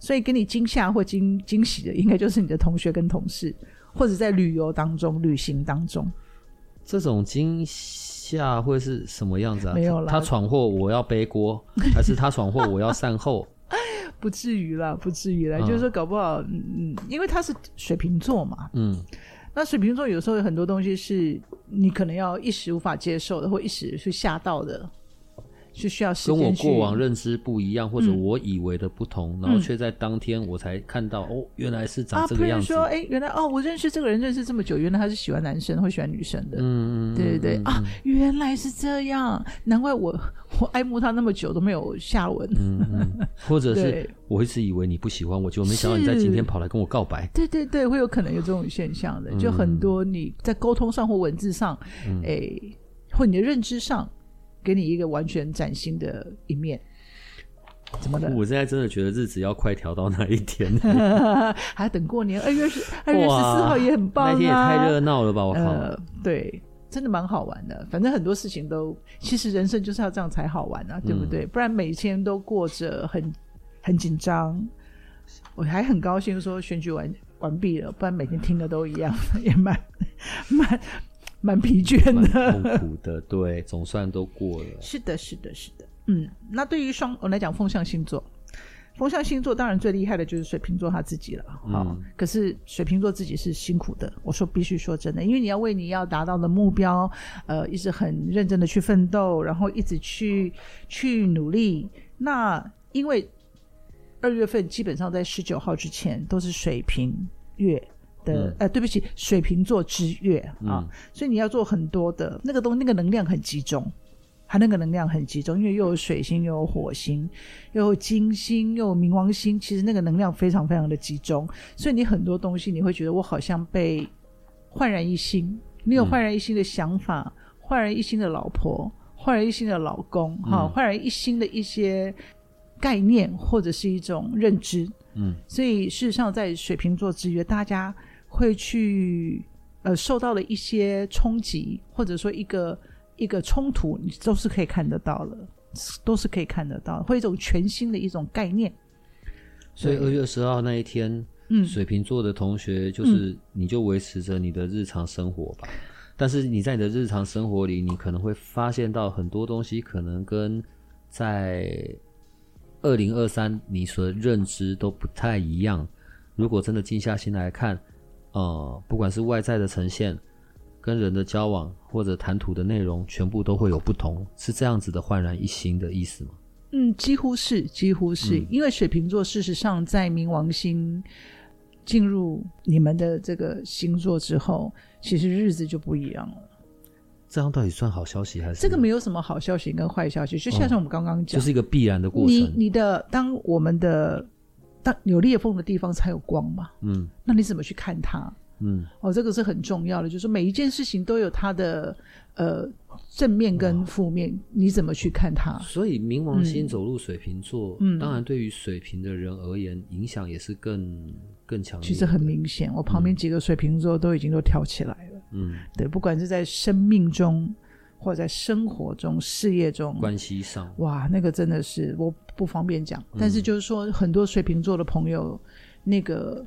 所以给你惊吓或惊惊喜的，应该就是你的同学跟同事，或者在旅游当中、旅行当中，这种惊喜。下会是什么样子啊？没有啦，他闯祸，我要背锅，还是他闯祸，我要善后？不至于啦，不至于啦，嗯、就是说搞不好，嗯，因为他是水瓶座嘛，嗯，那水瓶座有时候有很多东西是你可能要一时无法接受的，或一时去吓到的。是需要时间跟我过往认知不一样，或者我以为的不同，嗯、然后却在当天我才看到，嗯、哦，原来是长这个样子。啊，说，哎，原来哦，我认识这个人认识这么久，原来他是喜欢男生，或喜欢女生的。嗯嗯，对对对，嗯、啊，原来是这样，难怪我 我爱慕他那么久都没有下文。嗯嗯，或者是 我一直以为你不喜欢我，就没想到你在今天跑来跟我告白。对对对，会有可能有这种现象的，就很多你在沟通上或文字上，嗯、哎，或你的认知上。给你一个完全崭新的一面，怎么的？我现在真的觉得日子要快调到那一天，还要等过年。二月十二月十四号也很棒啊！那天也太热闹了吧！我靠、呃，对，真的蛮好玩的。反正很多事情都，其实人生就是要这样才好玩啊，对不对？嗯、不然每天都过着很很紧张。我还很高兴说选举完完毕了，不然每天听的都一样，也蛮 蛮。蛮疲倦的，痛苦的，对，总算都过了。是的，是的，是的。嗯，那对于双，我来讲风象星座，风象星座当然最厉害的就是水瓶座他自己了。好、嗯，可是水瓶座自己是辛苦的。我说必须说真的，因为你要为你要达到的目标，呃，一直很认真的去奋斗，然后一直去去努力。那因为二月份基本上在十九号之前都是水瓶月。的、嗯、呃，对不起，水瓶座之月啊，嗯、所以你要做很多的那个东，那个能量很集中，它那个能量很集中，因为又有水星，又有火星，又有金星，又有冥王星，其实那个能量非常非常的集中，所以你很多东西你会觉得我好像被焕然一新，你有焕然一新的想法，焕、嗯、然一新的老婆，焕然一新的老公，哈、嗯，焕然一新的一些概念或者是一种认知，嗯，所以事实上在水瓶座之约，大家会去。呃，受到了一些冲击，或者说一个一个冲突，你都是可以看得到的，都是可以看得到，会一种全新的一种概念。所以二月十号那一天，嗯，水瓶座的同学就是，你就维持着你的日常生活吧。嗯，但是你在你的日常生活里，你可能会发现到很多东西，可能跟在二零二三你所认知都不太一样。如果真的静下心来看。呃，不管是外在的呈现，跟人的交往或者谈吐的内容，全部都会有不同，是这样子的焕然一新的意思吗？嗯，几乎是，几乎是，嗯、因为水瓶座事实上在冥王星进入你们的这个星座之后，其实日子就不一样了。这样到底算好消息还是？这个没有什么好消息跟坏消息，就像我们刚刚讲，就、哦、是一个必然的过程。你你的当我们的。当有裂缝的地方才有光嘛，嗯，那你怎么去看它？嗯，哦，这个是很重要的，就是每一件事情都有它的呃正面跟负面，你怎么去看它？所以冥王星走入水瓶座，嗯，当然对于水瓶的人而言，影响也是更更强。其实很明显，我旁边几个水瓶座都已经都跳起来了，嗯，对，不管是在生命中。或者在生活中、事业中、关系上，哇，那个真的是我不方便讲。嗯、但是就是说，很多水瓶座的朋友，那个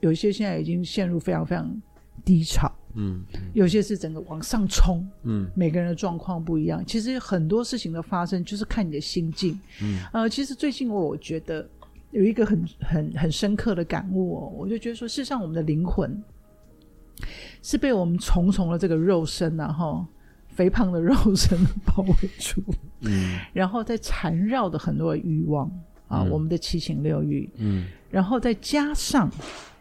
有一些现在已经陷入非常非常低潮，嗯，嗯有些是整个往上冲，嗯，每个人的状况不一样。其实很多事情的发生，就是看你的心境，嗯，呃，其实最近我我觉得有一个很很很深刻的感悟哦，我就觉得说，事实上我们的灵魂是被我们重重的这个肉身然后。肥胖的肉身包围住，嗯，然后再缠绕的很多的欲望啊，嗯、我们的七情六欲，嗯，然后再加上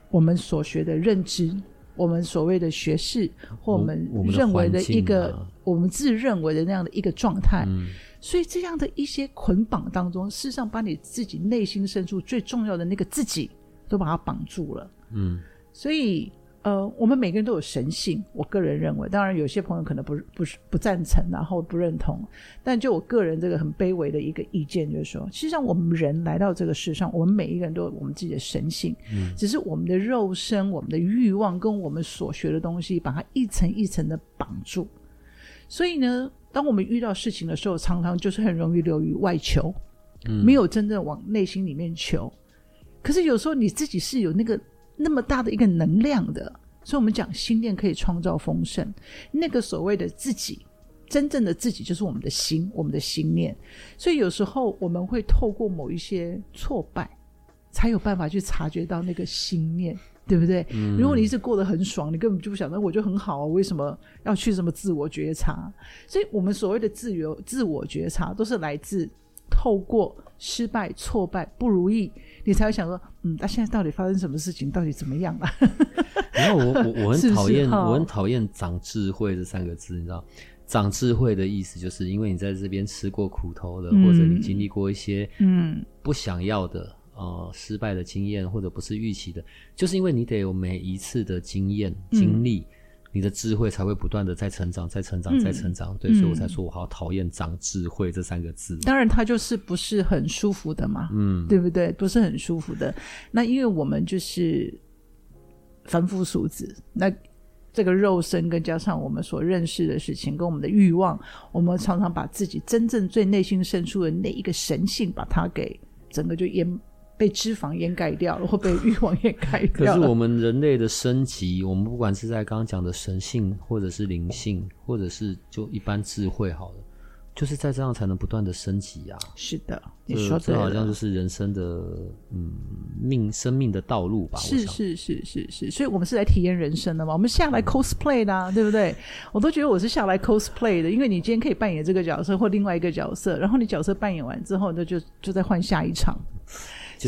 我们所学的认知，我们所谓的学识或我们认为的一个我们，啊、我们自认为的那样的一个状态，嗯，所以这样的一些捆绑当中，事实上把你自己内心深处最重要的那个自己都把它绑住了，嗯，所以。呃，我们每个人都有神性，我个人认为，当然有些朋友可能不不是不赞成，然后不认同，但就我个人这个很卑微的一个意见，就是说，实际上我们人来到这个世上，我们每一个人都有我们自己的神性，嗯，只是我们的肉身、我们的欲望跟我们所学的东西，把它一层一层的绑住。所以呢，当我们遇到事情的时候，常常就是很容易流于外求，嗯，没有真正往内心里面求。可是有时候你自己是有那个。那么大的一个能量的，所以我们讲心念可以创造丰盛。那个所谓的自己，真正的自己就是我们的心，我们的心念。所以有时候我们会透过某一些挫败，才有办法去察觉到那个心念，对不对？嗯。如果你一直过得很爽，你根本就不想，那我就很好啊，为什么要去什么自我觉察？所以我们所谓的自由、自我觉察，都是来自透过失败、挫败、不如意。你才会想说，嗯，那、啊、现在到底发生什么事情？到底怎么样了？然后我我我很讨厌我很讨厌长智慧这三个字，你知道，长智慧的意思就是因为你在这边吃过苦头的，嗯、或者你经历过一些嗯不想要的、嗯、呃失败的经验，或者不是预期的，就是因为你得有每一次的经验经历。嗯你的智慧才会不断的在成长，在成长，在成长。嗯、对，所以我才说我好讨厌“长智慧”这三个字。当然，它就是不是很舒服的嘛，嗯，对不对？不是很舒服的。那因为我们就是凡夫俗子，那这个肉身跟加上我们所认识的事情，跟我们的欲望，我们常常把自己真正最内心深处的那一个神性，把它给整个就淹。被脂肪掩盖掉了，或被欲望掩盖掉了。可是我们人类的升级，我们不管是在刚刚讲的神性，或者是灵性，或者是就一般智慧，好了，就是在这样才能不断的升级啊。是的，你说这好像就是人生的嗯命生命的道路吧？是是是是是，所以我们是来体验人生的嘛？我们下来 cosplay 的，啊，对不对？我都觉得我是下来 cosplay 的，因为你今天可以扮演这个角色或另外一个角色，然后你角色扮演完之后，那就就再换下一场。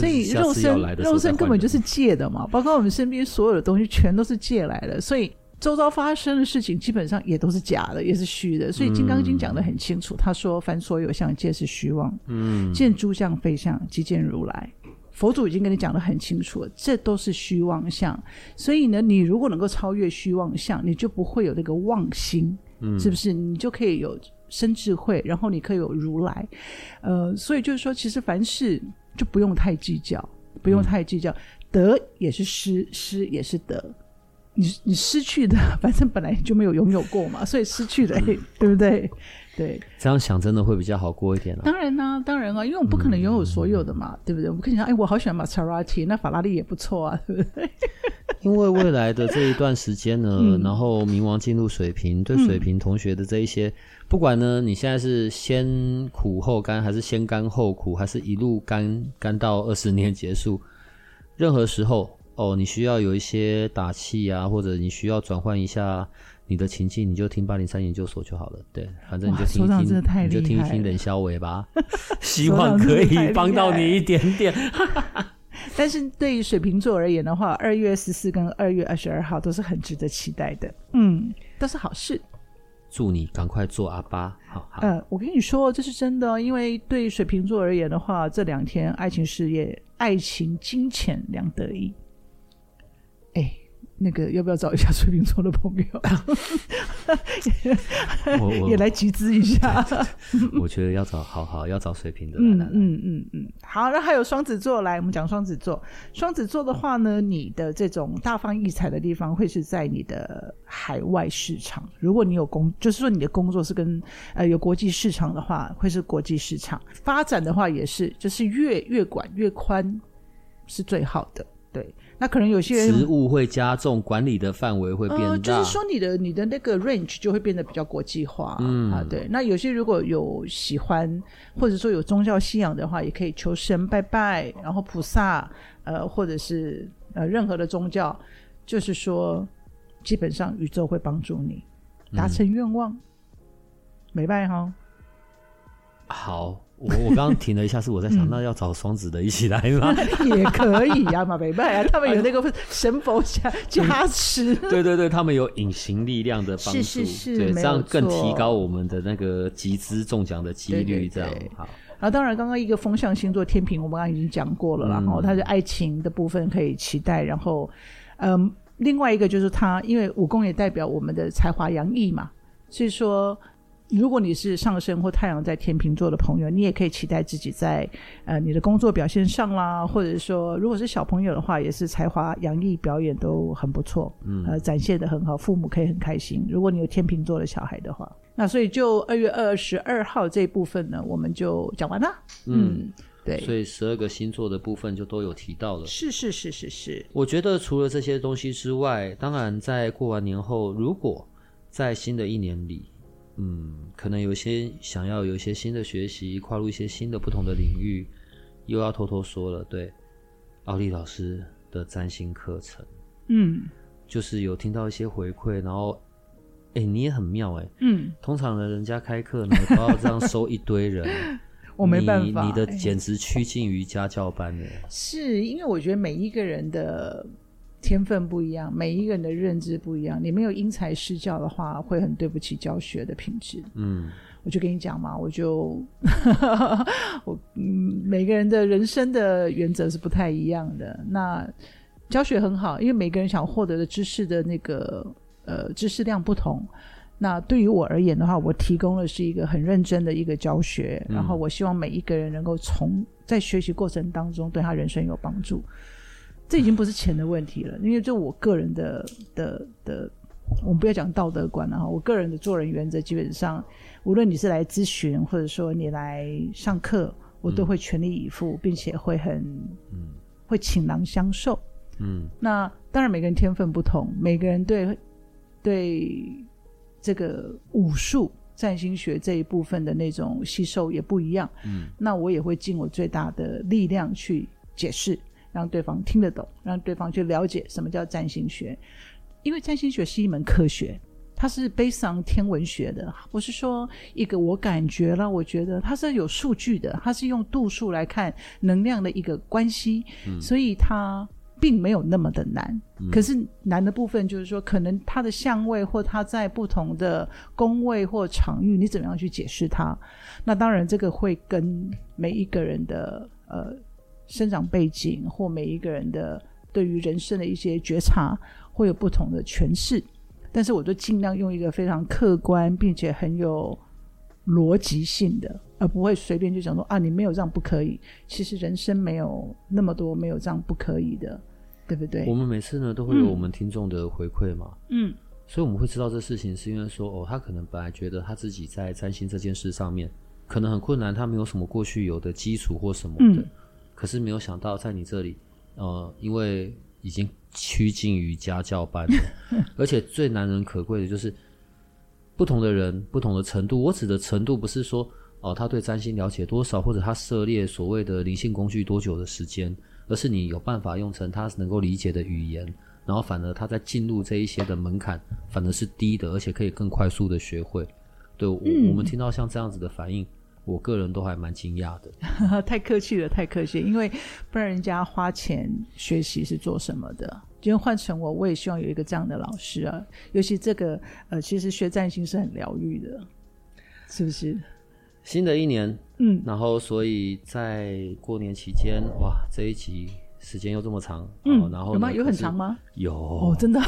所以肉身肉身根本就是借的嘛，包括我们身边所有的东西全都是借来的。所以周遭发生的事情基本上也都是假的，也是虚的。所以《金刚经》讲的很清楚，他说：“凡所有相，皆是虚妄。嗯，见诸相非相，即见如来。”佛祖已经跟你讲的很清楚了，这都是虚妄相。所以呢，你如果能够超越虚妄相，你就不会有那个妄心，嗯，是不是？你就可以有生智慧，然后你可以有如来。呃，所以就是说，其实凡事就不用太计较，不用太计较，嗯、得也是失，失也是得。你你失去的，反正本来就没有拥有过嘛，所以失去的，嗯、对不对？对，这样想真的会比较好过一点啊。当然呢、啊，当然啊，因为我们不可能拥有所有的嘛，嗯、对不对？我们可以想，哎，我好喜欢玛莎拉蒂，那法拉利也不错啊，对不对？因为未来的这一段时间呢，嗯、然后冥王进入水瓶，对水瓶同学的这一些，嗯、不管呢，你现在是先苦后甘，还是先甘后苦，还是一路甘甘到二十年结束，任何时候哦，你需要有一些打气啊，或者你需要转换一下。你的情境，你就听八零三研究所就好了。对，反正你就听一听，你就听一听冷肖伟吧。希望可以帮到你一点点。但是对于水瓶座而言的话，二月十四跟二月二十二号都是很值得期待的。嗯，都是好事。祝你赶快做阿巴。好，好。呃，我跟你说，这是真的，因为对水瓶座而言的话，这两天爱情、事业、爱情、金钱两得意。哎。那个要不要找一下水瓶座的朋友？我 也来集资一下。我觉得要找好好要找水瓶的。嗯嗯嗯嗯。好，那还有双子座，来我们讲双子座。双子座的话呢，你的这种大放异彩的地方会是在你的海外市场。如果你有工，就是说你的工作是跟呃有国际市场的话，会是国际市场发展的话，也是就是越越广越宽是最好的。对。那可能有些人职务会加重，管理的范围会变大，呃，就是说你的你的那个 range 就会变得比较国际化，嗯啊，对。那有些如果有喜欢或者说有宗教信仰的话，也可以求神拜拜，然后菩萨，呃，或者是呃任何的宗教，就是说基本上宇宙会帮助你达成愿望，没拜哈。好。我我刚刚停了一下，是我在想，嗯、那要找双子的一起来吗？也可以呀、啊，马北拜啊，他们有那个神佛加 加持。对对对，他们有隐形力量的帮助，是是是，对，这样更提高我们的那个集资中奖的几率，这样好。然后当然，刚刚一个风象星座天平，我们刚刚已经讲过了，然后它是爱情的部分可以期待，然后嗯，另外一个就是它，因为武功也代表我们的才华洋溢嘛，所以说。如果你是上升或太阳在天秤座的朋友，你也可以期待自己在呃你的工作表现上啦，或者说如果是小朋友的话，也是才华洋溢，表演都很不错，嗯，呃，展现的很好，父母可以很开心。如果你有天秤座的小孩的话，那所以就二月二十二号这一部分呢，我们就讲完了。嗯，嗯对，所以十二个星座的部分就都有提到了。是是是是是。我觉得除了这些东西之外，当然在过完年后，如果在新的一年里。嗯，可能有些想要有一些新的学习，跨入一些新的不同的领域，又要偷偷说了，对，奥利老师的占星课程，嗯，就是有听到一些回馈，然后，哎、欸，你也很妙、欸，哎，嗯，通常呢，人家开课呢都要这样收一堆人，我没办法，你，你的简直趋近于家教班呢、欸，是因为我觉得每一个人的。天分不一样，每一个人的认知不一样。你没有因材施教的话，会很对不起教学的品质。嗯，我就跟你讲嘛，我就 我嗯，每个人的人生的原则是不太一样的。那教学很好，因为每个人想获得的知识的那个呃知识量不同。那对于我而言的话，我提供的是一个很认真的一个教学，嗯、然后我希望每一个人能够从在学习过程当中对他人生有帮助。这已经不是钱的问题了，因为就我个人的的的，我们不要讲道德观了哈。我个人的做人原则，基本上，无论你是来咨询，或者说你来上课，我都会全力以赴，嗯、并且会很，嗯，会倾囊相授。嗯，那当然每个人天分不同，每个人对对这个武术、占星学这一部分的那种吸收也不一样。嗯，那我也会尽我最大的力量去解释。让对方听得懂，让对方去了解什么叫占星学，因为占星学是一门科学，它是 based on 天文学的，不是说一个我感觉了，我觉得它是有数据的，它是用度数来看能量的一个关系，嗯、所以它并没有那么的难，嗯、可是难的部分就是说，可能它的相位或它在不同的宫位或场域，你怎么样去解释它？那当然，这个会跟每一个人的呃生长背景或每一个人的对于人生的一些觉察会有不同的诠释。但是，我就尽量用一个非常客观并且很有逻辑性的。而不会随便就讲说啊，你没有这样不可以。其实人生没有那么多没有这样不可以的，对不对？我们每次呢都会有我们听众的回馈嘛，嗯，所以我们会知道这事情是因为说哦，他可能本来觉得他自己在占星这件事上面可能很困难，他没有什么过去有的基础或什么的，嗯、可是没有想到在你这里，呃，因为已经趋近于家教班了，而且最难能可贵的就是不同的人不同的程度，我指的程度不是说。哦，他对占星了解多少，或者他涉猎所谓的灵性工具多久的时间，而是你有办法用成他能够理解的语言，然后反而他在进入这一些的门槛反而是低的，而且可以更快速的学会。对，我、嗯、我们听到像这样子的反应，我个人都还蛮惊讶的。太客气了，太客气，因为不然人家花钱学习是做什么的？今天换成我，我也希望有一个这样的老师啊，尤其这个呃，其实学占星是很疗愈的，是不是？新的一年，嗯，然后所以在过年期间，哇，这一集时间又这么长，嗯，然后有吗？有很长吗？有哦，真的。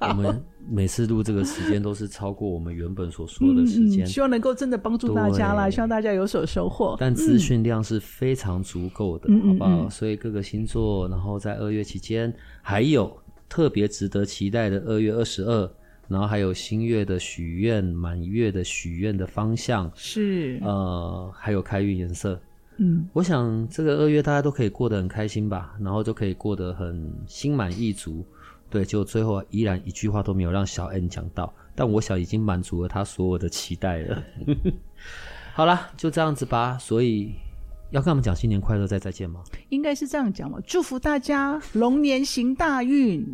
我们 每次录这个时间都是超过我们原本所说的时间，嗯嗯，希望能够真的帮助大家啦，希望大家有所收获。但资讯量是非常足够的，嗯，好不好？所以各个星座，然后在二月期间，还有特别值得期待的二月二十二。然后还有新月的许愿，满月的许愿的方向是呃，还有开运颜色。嗯，我想这个二月大家都可以过得很开心吧，然后就可以过得很心满意足。对，就最后依然一句话都没有让小 N 讲到，但我想已经满足了他所有的期待了。好啦，就这样子吧。所以要跟我们讲新年快乐，再再见吗？应该是这样讲嘛，祝福大家龙年行大运。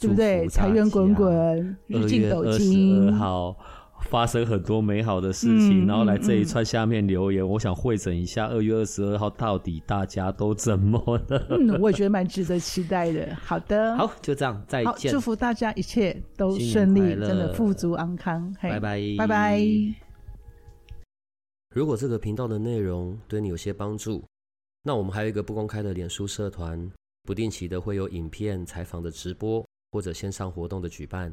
对不对？财源滚滚，日进斗金。二月二十二号发生很多美好的事情，嗯、然后来这一串下面留言，嗯、我想汇整一下二月二十二号到底大家都怎么了？嗯，我也觉得蛮值得期待的。好的，好，就这样，再见。祝福大家一切都顺利，真的富足安康。拜拜，拜拜。如果这个频道的内容对你有些帮助，那我们还有一个不公开的脸书社团，不定期的会有影片、采访的直播。或者线上活动的举办，